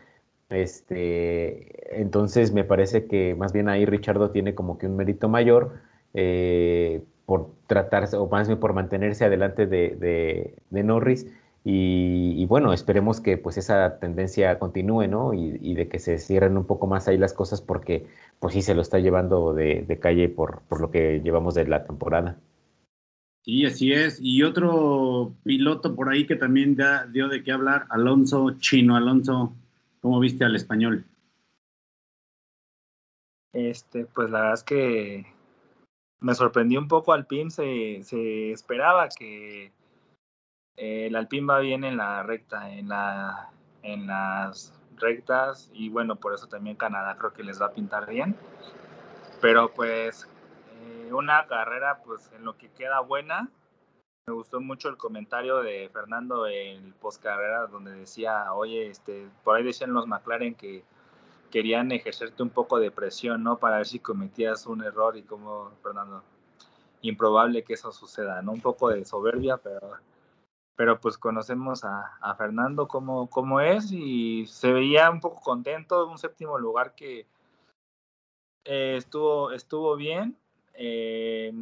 Este, entonces me parece que más bien ahí Richardo tiene como que un mérito mayor eh, por tratarse, o más bien por mantenerse adelante de, Norris. Y, bueno, esperemos que pues esa tendencia continúe, ¿no? Y, de que se cierren un poco más ahí las cosas porque pues sí se lo está llevando de, calle por, por lo que llevamos de la temporada. Sí, así es. Y otro piloto por ahí que también ya dio de qué hablar, Alonso Chino Alonso. ¿Cómo viste al español? Este, pues la verdad es que me sorprendió un poco Alpine, se, se esperaba que el Alpine va bien en la recta, en, la, en las rectas y bueno, por eso también Canadá creo que les va a pintar bien. Pero pues eh, una carrera pues en lo que queda buena, me gustó mucho el comentario de Fernando en post carrera donde decía, oye, este, por ahí decían los McLaren que querían ejercerte un poco de presión, ¿no? Para ver si cometías un error y como, Fernando, improbable que eso suceda, ¿no? Un poco de soberbia, pero, pero pues conocemos a, Fernando como, como es y se veía un poco contento, un séptimo lugar que eh, estuvo, estuvo bien. Eh,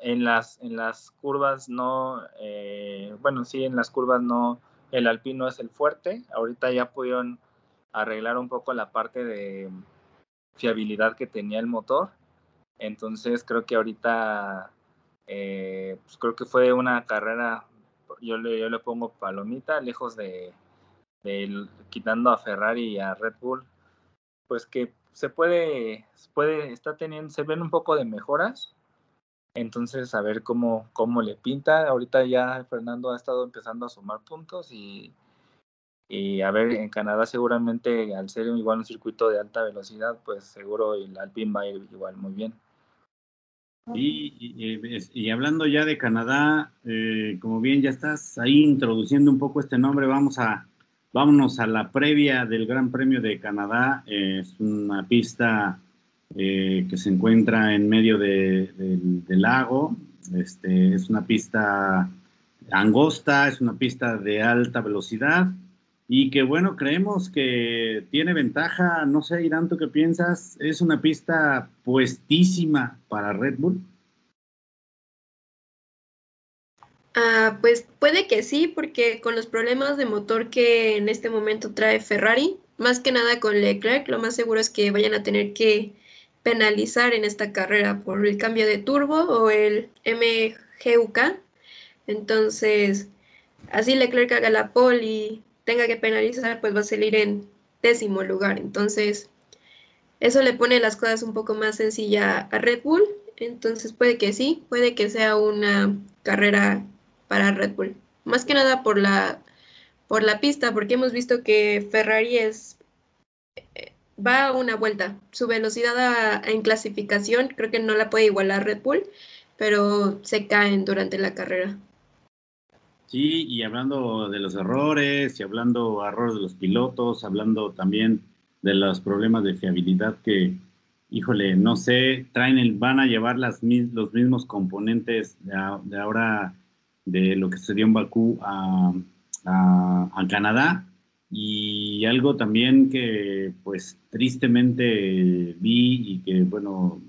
en las, en las curvas no, eh, bueno, sí, en las curvas no, el alpino es el fuerte. Ahorita ya pudieron arreglar un poco la parte de fiabilidad que tenía el motor. Entonces creo que ahorita, eh, pues creo que fue una carrera, yo le, yo le pongo palomita, lejos de, quitando a Ferrari y a Red Bull, pues que se puede, puede, está teniendo, se ven un poco de mejoras, entonces, a ver cómo, cómo le pinta. Ahorita ya Fernando ha estado empezando a sumar puntos y, y a ver, en Canadá seguramente al ser igual un circuito de alta velocidad, pues seguro el Alpine va a ir igual muy bien. Y, y, hablando ya de Canadá, eh, como bien ya estás ahí introduciendo un poco este nombre, vamos a, vámonos a la previa del Gran Premio de Canadá. es una pista eh, que se encuentra en medio del lago. Este, es una pista angosta, es una pista de alta velocidad y que bueno, creemos que tiene ventaja, no sé, Irán, ¿tú qué piensas? Es una pista puestísima para Red Bull. Ah, pues puede que sí, porque con los problemas de motor que en este momento trae Ferrari, más que nada con Leclerc, lo más seguro es que vayan a tener que penalizar en esta carrera por el cambio de turbo o el MGUK. Entonces, así Leclerc haga la pole y tenga que penalizar, pues va a salir en décimo lugar. Entonces, eso le pone las cosas un poco más sencilla a Red Bull. Entonces, puede que sí, puede que sea una carrera para Red Bull. Más que nada por la, por la pista, porque hemos visto que Ferrari es eh, va a una vuelta. Su velocidad en clasificación creo que no la puede igualar Red Bull, pero se caen durante la carrera. Sí, y hablando de los errores, y hablando errores de los pilotos, hablando también de los problemas de fiabilidad que, híjole, no sé, traen el, van a llevar las, los mismos componentes de, ahora de lo que sucedió en Bakú a, a Canadá. Y algo también que pues tristemente vi y que bueno,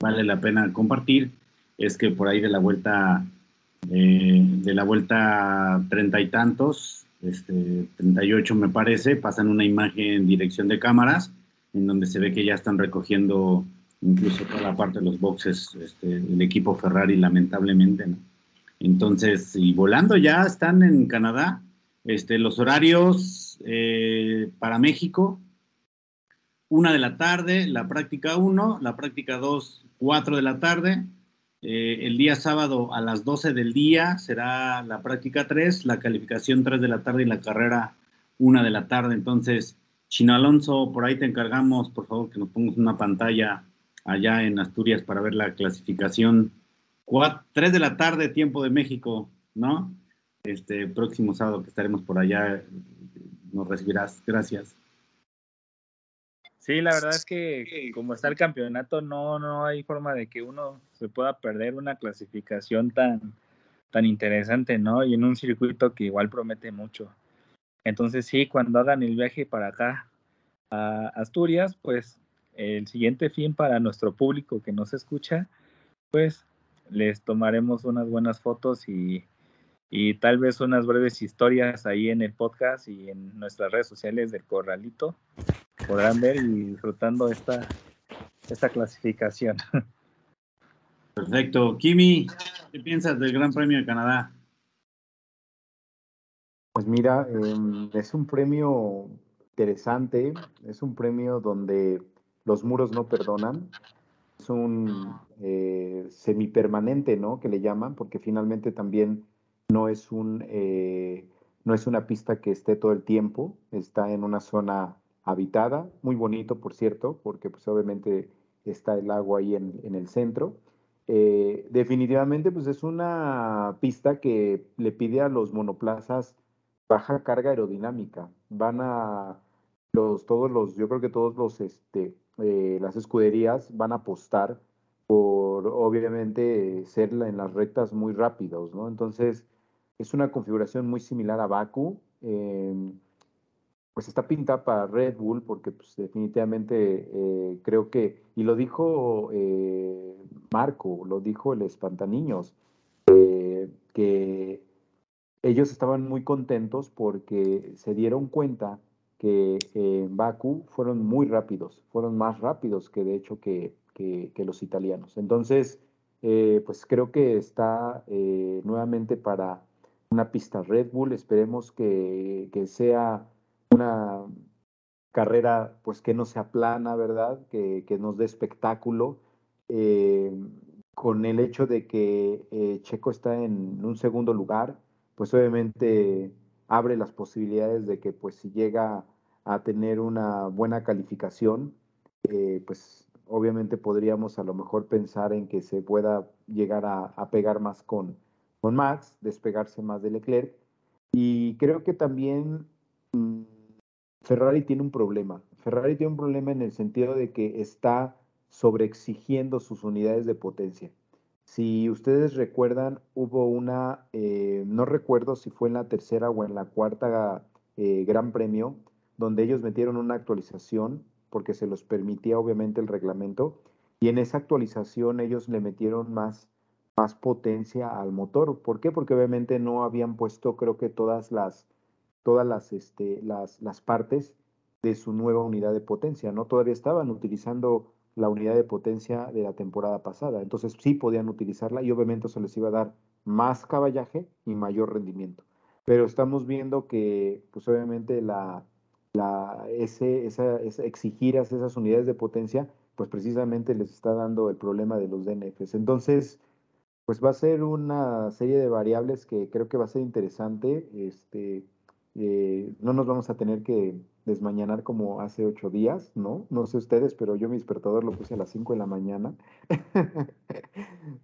vale la pena compartir, es que por ahí de la vuelta, eh, de la vuelta treinta y tantos, este, 38 me parece, pasan una imagen en dirección de cámaras, en donde se ve que ya están recogiendo incluso toda la parte de los boxes, este, el equipo Ferrari, lamentablemente, Entonces, y volando ya están en Canadá, este, los horarios eh, para México, una de la tarde, la práctica 1, la práctica 2, 4 de la tarde. Eh, el día sábado a las 12 del día será la práctica 3, la calificación 3 de la tarde y la carrera 1 de la tarde. Entonces, Chino Alonso, por ahí te encargamos, por favor, que nos pongas una pantalla allá en Asturias para ver la clasificación. 3 de la tarde, tiempo de México, ¿no? este próximo sábado que estaremos por allá, nos recibirás. Gracias. Sí, la verdad es que como está el campeonato, no, no hay forma de que uno se pueda perder una clasificación tan, tan interesante, ¿no? Y en un circuito que igual promete mucho. Entonces sí, cuando hagan el viaje para acá a Asturias, pues el siguiente fin para nuestro público que nos escucha, pues les tomaremos unas buenas fotos y y tal vez unas breves historias ahí en el podcast y en nuestras redes sociales del Corralito podrán ver y disfrutando esta, esta clasificación. Perfecto. Kimi, ¿qué piensas del Gran Premio de Canadá? Pues mira, em, es un premio interesante, es un premio donde los muros no perdonan, es un eh, semipermanente, ¿no? Que le llaman, porque finalmente también no es, un, eh, no es una pista que esté todo el tiempo, está en una zona habitada, muy bonito por cierto, porque pues obviamente está el agua ahí en, el centro. Eh, definitivamente pues es una pista que le pide a los monoplazas baja carga aerodinámica. Van a los, todos los, yo creo que todos los, este, eh, las escuderías van a apostar por obviamente ser en las rectas muy rápidos, ¿no? Entonces, es una configuración muy similar a Baku. Em, pues está pintada para Red Bull porque pues, definitivamente eh, creo que, y lo dijo eh, Marco, lo dijo el Espantaniños, eh, que ellos estaban muy contentos porque se dieron cuenta que en Baku fueron muy rápidos, fueron más rápidos que de hecho que, que los italianos. Entonces, pues creo que está nuevamente para una pista Red Bull. Esperemos que, sea una carrera pues que no sea plana, ¿verdad? Que, nos dé espectáculo. Eh, con el hecho de que eh, Checo está en un segundo lugar, pues obviamente abre las posibilidades de que pues si llega a tener una buena calificación, eh, pues obviamente podríamos a lo mejor pensar en que se pueda llegar a pegar más con, con Max, despegarse más de Leclerc. Y creo que también mm, Ferrari tiene un problema. Ferrari tiene un problema en el sentido de que está sobreexigiendo sus unidades de potencia. Si ustedes recuerdan, hubo una, eh, no recuerdo si fue en la tercera o en la cuarta eh, Gran Premio, donde ellos metieron una actualización porque se los permitía obviamente el reglamento, y en esa actualización ellos le metieron más más potencia al motor. ¿Por qué? Porque obviamente no habían puesto, creo que todas las, todas las, este, las, las partes de su nueva unidad de potencia, ¿no? Todavía estaban utilizando la unidad de potencia de la temporada pasada, entonces sí podían utilizarla y obviamente eso les iba a dar más caballaje y mayor rendimiento. Pero estamos viendo que, pues obviamente la, la, ese, esa, exigir esas unidades de potencia, pues precisamente les está dando el problema de los DNFs. Entonces, pues va a ser una serie de variables que creo que va a ser interesante. Este, eh, no nos vamos a tener que desmañanar como hace ocho días, ¿no? No sé ustedes, pero yo mi despertador lo puse a las cinco de la mañana.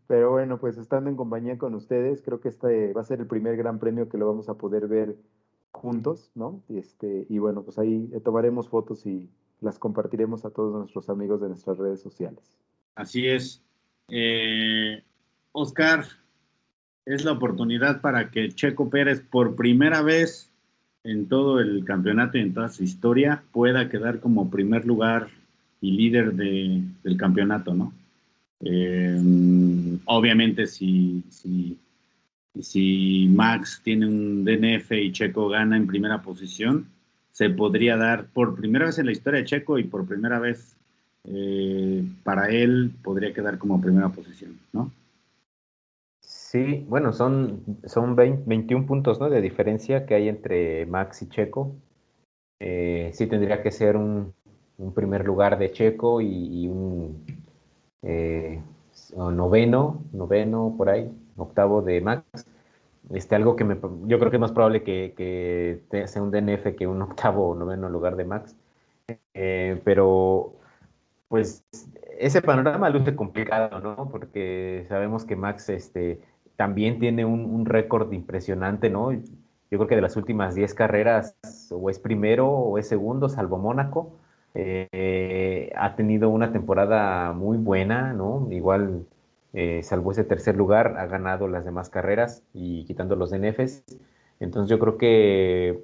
pero bueno, pues estando en compañía con ustedes, creo que este va a ser el primer gran premio que lo vamos a poder ver juntos, ¿no? Este, y bueno, pues ahí tomaremos fotos y las compartiremos a todos nuestros amigos de nuestras redes sociales. Así es. Eh, Oscar, es la oportunidad para que Checo Pérez por primera vez en todo el campeonato y en toda su historia pueda quedar como primer lugar y líder de, del campeonato, ¿no? Eh, obviamente si, si, si Max tiene un DNF y Checo gana en primera posición, se podría dar por primera vez en la historia de Checo y por primera vez eh, para él podría quedar como primera posición, ¿no? Sí, bueno, son, son 21 puntos ¿no? de diferencia que hay entre Max y Checo. Eh, sí tendría que ser un, primer lugar de Checo y, un eh, noveno, noveno por ahí, octavo de Max. Este, algo que me, yo creo que es más probable que, sea un DNF que un octavo o noveno lugar de Max. Eh, pero pues ese panorama luce complicado, ¿no? Porque sabemos que Max este, también tiene un, récord impresionante, ¿no? Yo creo que de las últimas 10 carreras o es primero o es segundo, salvo Mónaco. Eh, ha tenido una temporada muy buena, ¿no? Igual, eh, salvo ese tercer lugar, ha ganado las demás carreras y quitando los DNFs. Entonces yo creo que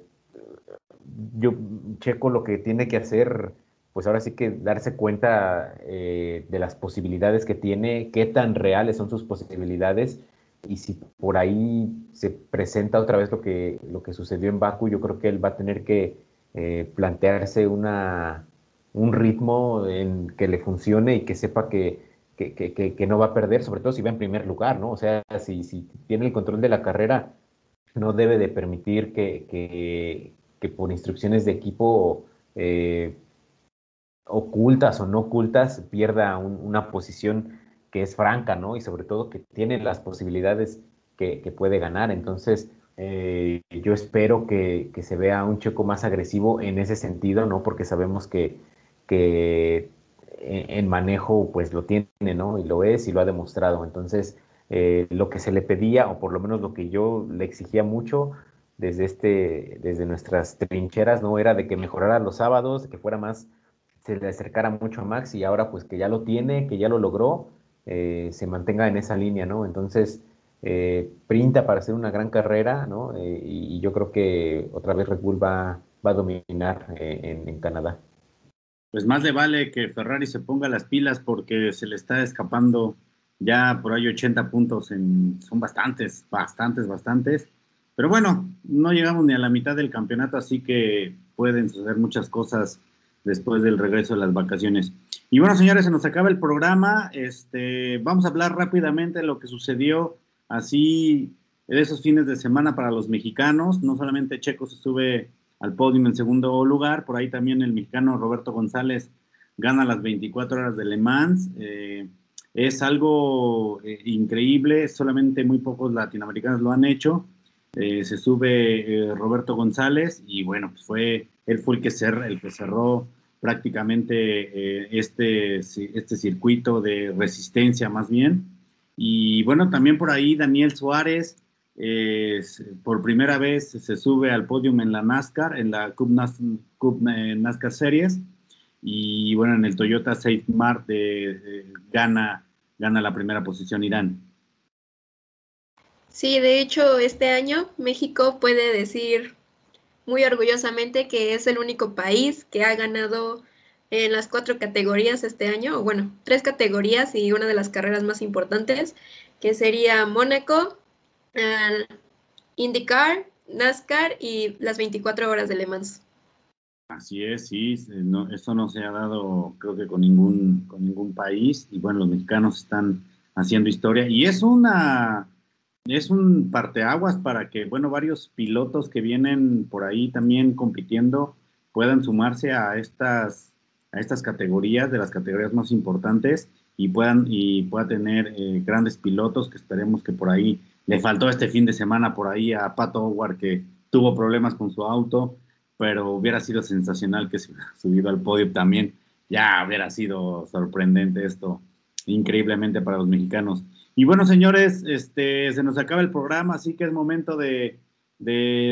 yo Checo lo que tiene que hacer, pues ahora sí que darse cuenta eh, de las posibilidades que tiene, qué tan reales son sus posibilidades y si por ahí se presenta otra vez lo que, lo que sucedió en Baku, yo creo que él va a tener que eh, plantearse una, un ritmo en que le funcione y que sepa que, que, que, no va a perder, sobre todo si va en primer lugar, ¿no? O sea, si, si tiene el control de la carrera, no debe de permitir que, por instrucciones de equipo eh, ocultas o no ocultas pierda una posición que es franca, ¿no? Y sobre todo que tiene las posibilidades que, puede ganar. Entonces, eh, yo espero que, se vea un Checo más agresivo en ese sentido, ¿no? Porque sabemos que, que en manejo pues lo tiene, ¿no? Y lo es y lo ha demostrado. Entonces, eh, lo que se le pedía, o por lo menos lo que yo le exigía mucho desde, este, desde nuestras trincheras, ¿no? Era de que mejorara los sábados, que fuera más, se le acercara mucho a Max y ahora pues que ya lo tiene, que ya lo logró, eh, se mantenga en esa línea, ¿no? Entonces, eh, printa para hacer una gran carrera, ¿no? Eh, y, yo creo que otra vez Red Bull va, a dominar en, Canadá. Pues más le vale que Ferrari se ponga las pilas porque se le está escapando ya por ahí 80 puntos, en, son bastantes, bastantes, bastantes. Pero bueno, no llegamos ni a la mitad del campeonato, así que pueden suceder muchas cosas después del regreso de las vacaciones. Y bueno, señores, se nos acaba el programa. Este, vamos a hablar rápidamente de lo que sucedió así de esos fines de semana para los mexicanos. No solamente Checo se sube al podio en segundo lugar, por ahí también el mexicano Roberto González gana las 24 horas de Le Mans. Eh, es algo eh, increíble, solamente muy pocos latinoamericanos lo han hecho. Eh, se sube Roberto González y bueno, pues fue, él fue el que, el que cerró prácticamente eh, este, este circuito de resistencia más bien. Y bueno, también por ahí Daniel Suárez, por primera vez se sube al podio en la NASCAR, en la Cup, NASCAR Series. Y bueno, en el Toyota Safe Mart gana, gana la primera posición Irán. Sí, de hecho, este año México puede decir muy orgullosamente que es el único país que ha ganado en las cuatro categorías este año, o bueno, tres categorías y una de las carreras más importantes, que sería Mónaco, IndyCar, NASCAR y las 24 horas de Le Mans. Así es, sí, no, eso no se ha dado creo que con ningún, con ningún país y bueno, los mexicanos están haciendo historia y es una, es un parteaguas para que, bueno, varios pilotos que vienen por ahí también compitiendo puedan sumarse a estas, a estas categorías, de las categorías más importantes y puedan y pueda tener eh, grandes pilotos que esperemos que por ahí le faltó este fin de semana por ahí a Pato Howard que tuvo problemas con su auto pero hubiera sido sensacional que se hubiera subido al podio también. Ya hubiera sido sorprendente esto, increíblemente para los mexicanos. Y bueno, señores, este, se nos acaba el programa, así que es momento de,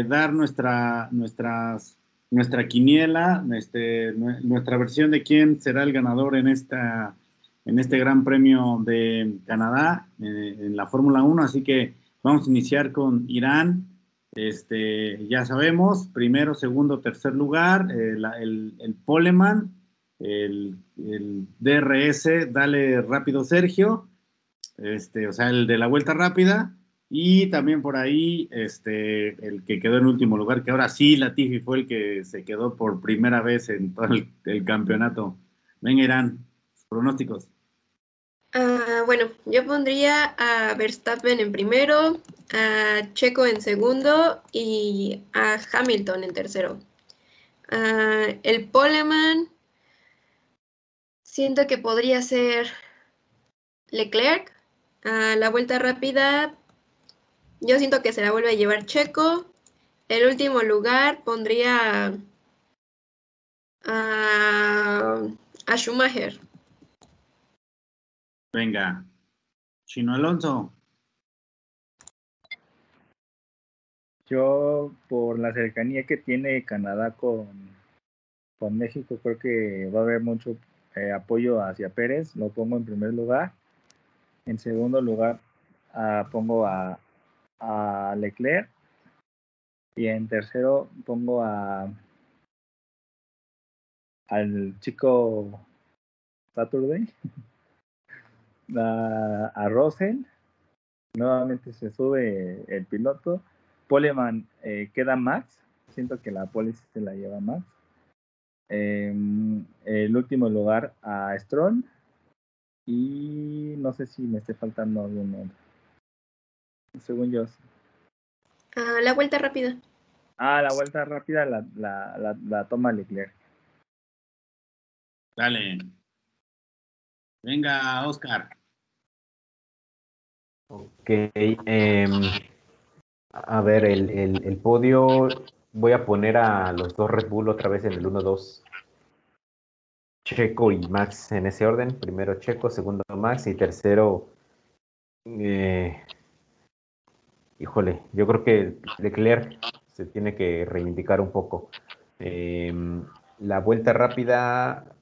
dar nuestra, nuestras, nuestra quiniela, este, nuestra versión de quién será el ganador en, esta, en este Gran Premio de Canadá, eh, en la Fórmula 1. Así que vamos a iniciar con Irán. Este, ya sabemos, primero, segundo, tercer lugar, eh, el, el, Poleman, el, DRS, dale rápido Sergio, este, o sea, el de la vuelta rápida, y también por ahí, este, el que quedó en último lugar, que ahora sí Latifi fue el que se quedó por primera vez en todo el, campeonato. Venga, Irán, pronósticos. Ah, bueno, yo pondría a Verstappen en primero, a Checo en segundo y a Hamilton en tercero. Ah, el Poleman, siento que podría ser Leclerc. A la vuelta rápida, yo siento que se la vuelve a llevar Checo. El último lugar pondría a, a Schumacher. Venga, Chino Alonso. Yo, por la cercanía que tiene Canadá con, con México, creo que va a haber mucho eh, apoyo hacia Pérez. Lo pongo en primer lugar. En segundo lugar, ah, pongo a, Leclerc. Y en tercero, pongo a al chico Saturday. a, a. Nuevamente se sube el piloto. Poleman eh, queda Max. Siento que la póliza se la lleva Max. Em, el último lugar a Strong. Y no sé si me esté faltando algún otro. Según yo. Ah, la vuelta rápida. Ah, la vuelta rápida la, la, la, la toma Leclerc. Dale. Venga, Oscar. Ok. Em, a ver, el, el, podio. Voy a poner a los dos Red Bull otra vez en el 1-2. Checo y Max en ese orden. Primero Checo, segundo Max y tercero. Eh, híjole, yo creo que Leclerc se tiene que reivindicar un poco. Em, la vuelta rápida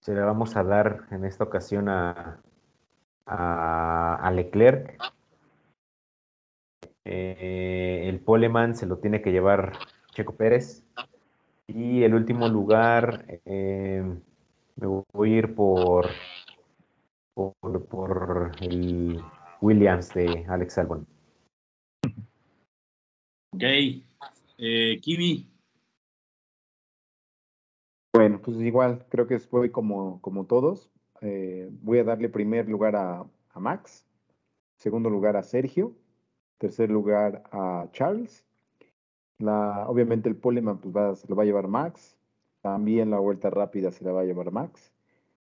se la vamos a dar en esta ocasión a, a, Leclerc. Eh, el Poleman se lo tiene que llevar Checo Pérez. Y el último lugar, eh, me voy a ir por, por, el Williams de Alex Albon. Ok. Eh, Kimi. Bueno, pues igual, creo que voy como, como todos. Eh, voy a darle primer lugar a, Max, segundo lugar a Sergio, tercer lugar a Charles. Obviamente el Poleman pues se lo va a llevar Max, también la vuelta rápida se la va a llevar Max.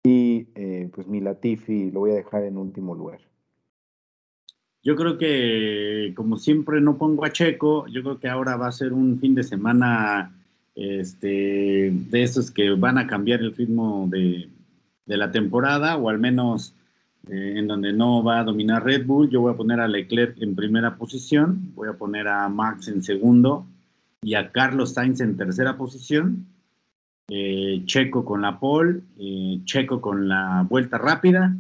Y eh, pues mi Latifi lo voy a dejar en último lugar. Yo creo que, como siempre, no pongo a Checo. Yo creo que ahora va a ser un fin de semana este, de esos que van a cambiar el ritmo de, la temporada, o al menos eh, en donde no va a dominar Red Bull. Yo voy a poner a Leclerc en primera posición, voy a poner a Max en segundo y a Carlos Sainz en tercera posición. Eh, Checo con la pole, eh, Checo con la vuelta rápida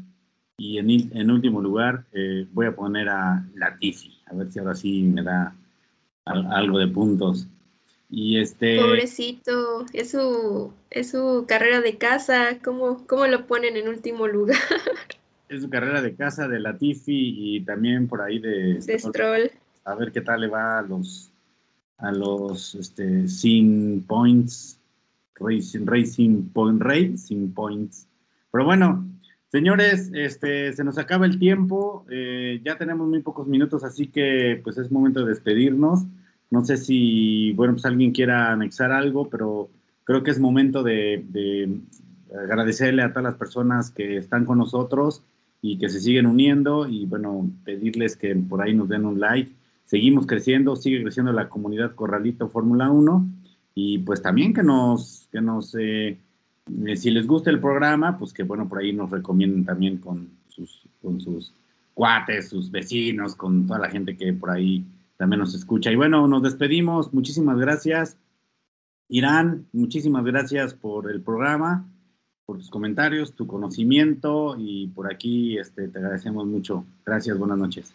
y en, en último lugar voy a poner a Latifi, a ver si ahora sí me da algo de puntos. Y este... Pobrecito, es su, es su carrera de casa, ¿cómo, cómo lo ponen en último lugar? Es su carrera de casa de Latifi y también por ahí de... De Stroll. A ver qué tal le va a los, a los este, Sin Points, Racing, Racing Point, Racing Points. Pero bueno, señores, este, se nos acaba el tiempo, eh, ya tenemos muy pocos minutos, así que pues es momento de despedirnos. No sé si, bueno, pues alguien quiera anexar algo, pero creo que es momento de agradecerle a todas las personas que están con nosotros y que se siguen uniendo y bueno, pedirles que por ahí nos den un like. Seguimos creciendo, sigue creciendo la comunidad Corralito Fórmula 1 y pues también que nos, que nos, eh, eh, si les gusta el programa, pues que bueno, por ahí nos recomienden también con sus, con sus cuates, sus vecinos, con toda la gente que por ahí también nos escucha. Y bueno, nos despedimos. Muchísimas gracias. Irán, muchísimas gracias por el programa, por tus comentarios, tu conocimiento y por aquí este, te agradecemos mucho. Gracias, buenas noches.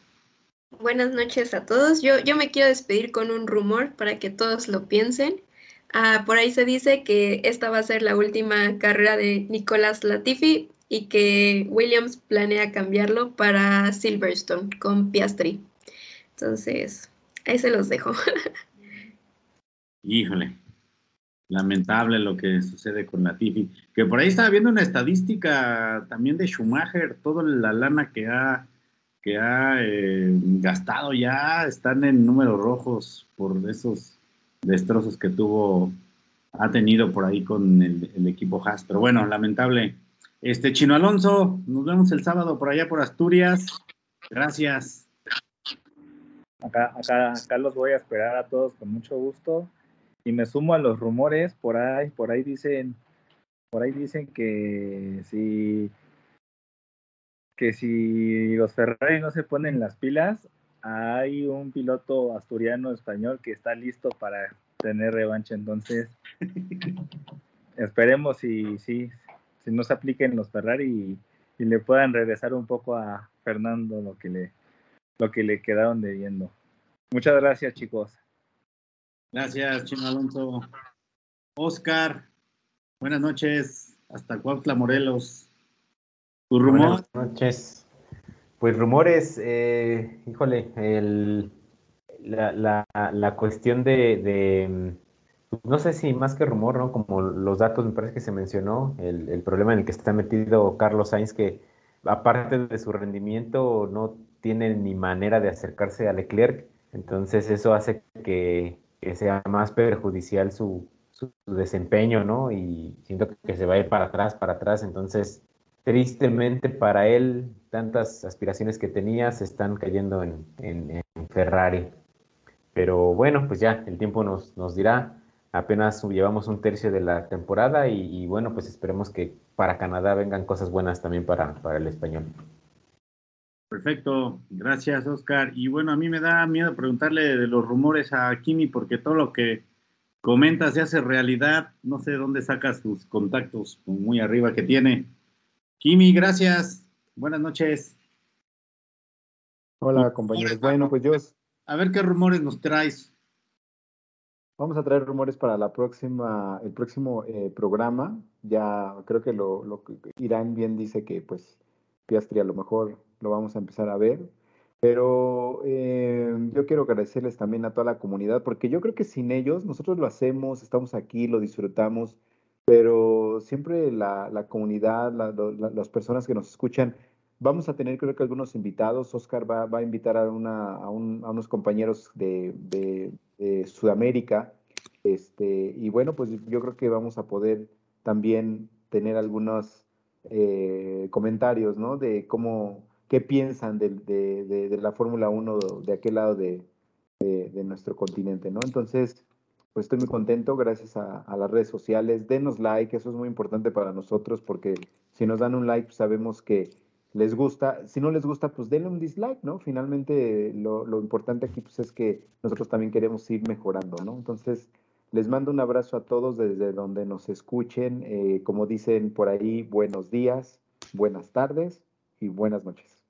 Buenas noches a todos. Yo, yo me quiero despedir con un rumor para que todos lo piensen. Ah, por ahí se dice que esta va a ser la última carrera de Nicolás Latifi y que Williams planea cambiarlo para Silverstone con Piastri. Entonces, Ahí se los dejo. Híjole, lamentable lo que sucede con la Tifi. Que por ahí estaba viendo una estadística también de Schumacher, toda la lana que ha, que ha eh, gastado ya están en números rojos por esos destrozos que tuvo, ha tenido por ahí con el, equipo Haas. Pero bueno, lamentable. Este Chino Alonso, nos vemos el sábado por allá por Asturias. Gracias. Acá, acá, acá los voy a esperar a todos con mucho gusto. Y me sumo a los rumores, por ahí, por ahí dicen, por ahí dicen que si que si los Ferrari no se ponen las pilas, hay un piloto asturiano español que está listo para tener revancha. Entonces, esperemos si, si, si no se apliquen los Ferrari y, y, le puedan regresar un poco a Fernando lo que le, lo que le quedaron debiendo. Muchas gracias, chicos. Gracias, Chino Alonso. Oscar, buenas noches. Hasta Cuautla, Morelos. ¿Tu rumor? Buenas noches. Pues rumores, eh, híjole, el, la, la, la, cuestión de, de, no sé si más que rumor, ¿no? Como los datos me parece que se mencionó, el, el problema en el que está metido Carlos Sainz, que aparte de su rendimiento no tiene ni manera de acercarse a Leclerc. Entonces eso hace que, sea más perjudicial su, desempeño, ¿no? Y siento que se va a ir para atrás, para atrás. Entonces, tristemente para él, tantas aspiraciones que tenía se están cayendo en, Ferrari. Pero bueno, pues ya el tiempo nos, nos dirá. Apenas llevamos un tercio de la temporada y, bueno, pues esperemos que para Canadá vengan cosas buenas también para, para el español. Perfecto, gracias Oscar. Y bueno, a mí me da miedo preguntarle de los rumores a Kimi porque todo lo que comenta se hace realidad. No sé dónde saca sus contactos muy arriba que tiene. Kimi, gracias. Buenas noches. Hola compañeros. Bueno, pues yo... A ver qué rumores nos traes. Vamos a traer rumores para la próxima, el próximo eh, programa. Ya creo que lo, lo Irán bien dice que pues Piastri a lo mejor lo vamos a empezar a ver. Pero eh, yo quiero agradecerles también a toda la comunidad, porque yo creo que sin ellos, nosotros lo hacemos, estamos aquí, lo disfrutamos, pero siempre la, la comunidad, la, la, las personas que nos escuchan, vamos a tener creo que algunos invitados. Oscar va, va a invitar a, una, a, un, a unos compañeros de, de, Sudamérica. Este, y bueno, pues yo creo que vamos a poder también tener algunos eh, comentarios, ¿no? De cómo qué piensan de, de, la Fórmula 1 de aquel lado de, nuestro continente, ¿no? Entonces, pues estoy muy contento, gracias a, las redes sociales. Denos like, eso es muy importante para nosotros porque si nos dan un like, pues sabemos que les gusta. Si no les gusta, pues denle un dislike, ¿no? Finalmente, lo, lo importante aquí pues, es que nosotros también queremos ir mejorando, ¿no? Entonces, les mando un abrazo a todos desde donde nos escuchen. Eh, como dicen por ahí, buenos días, buenas tardes y buenas noches.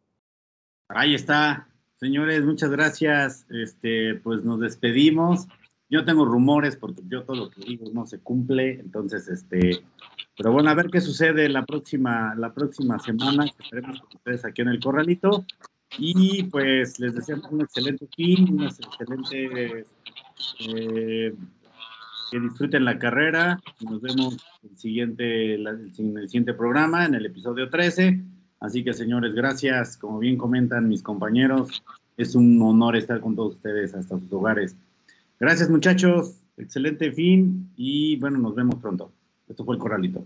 Ahí está, señores, muchas gracias. Este, pues nos despedimos. Yo tengo rumores porque yo todo lo que digo no se cumple, entonces, este, pero bueno, a ver qué sucede la próxima, la próxima semana, estaremos con ustedes aquí en el corralito, y pues les deseamos un excelente fin, un excelente, eh, que disfruten la carrera, nos vemos el siguiente, en el siguiente programa, en el episodio 13, así que señores, gracias, como bien comentan mis compañeros, es un honor estar con todos ustedes hasta sus hogares. Gracias muchachos, excelente fin y bueno, nos vemos pronto. Esto fue el Corralito.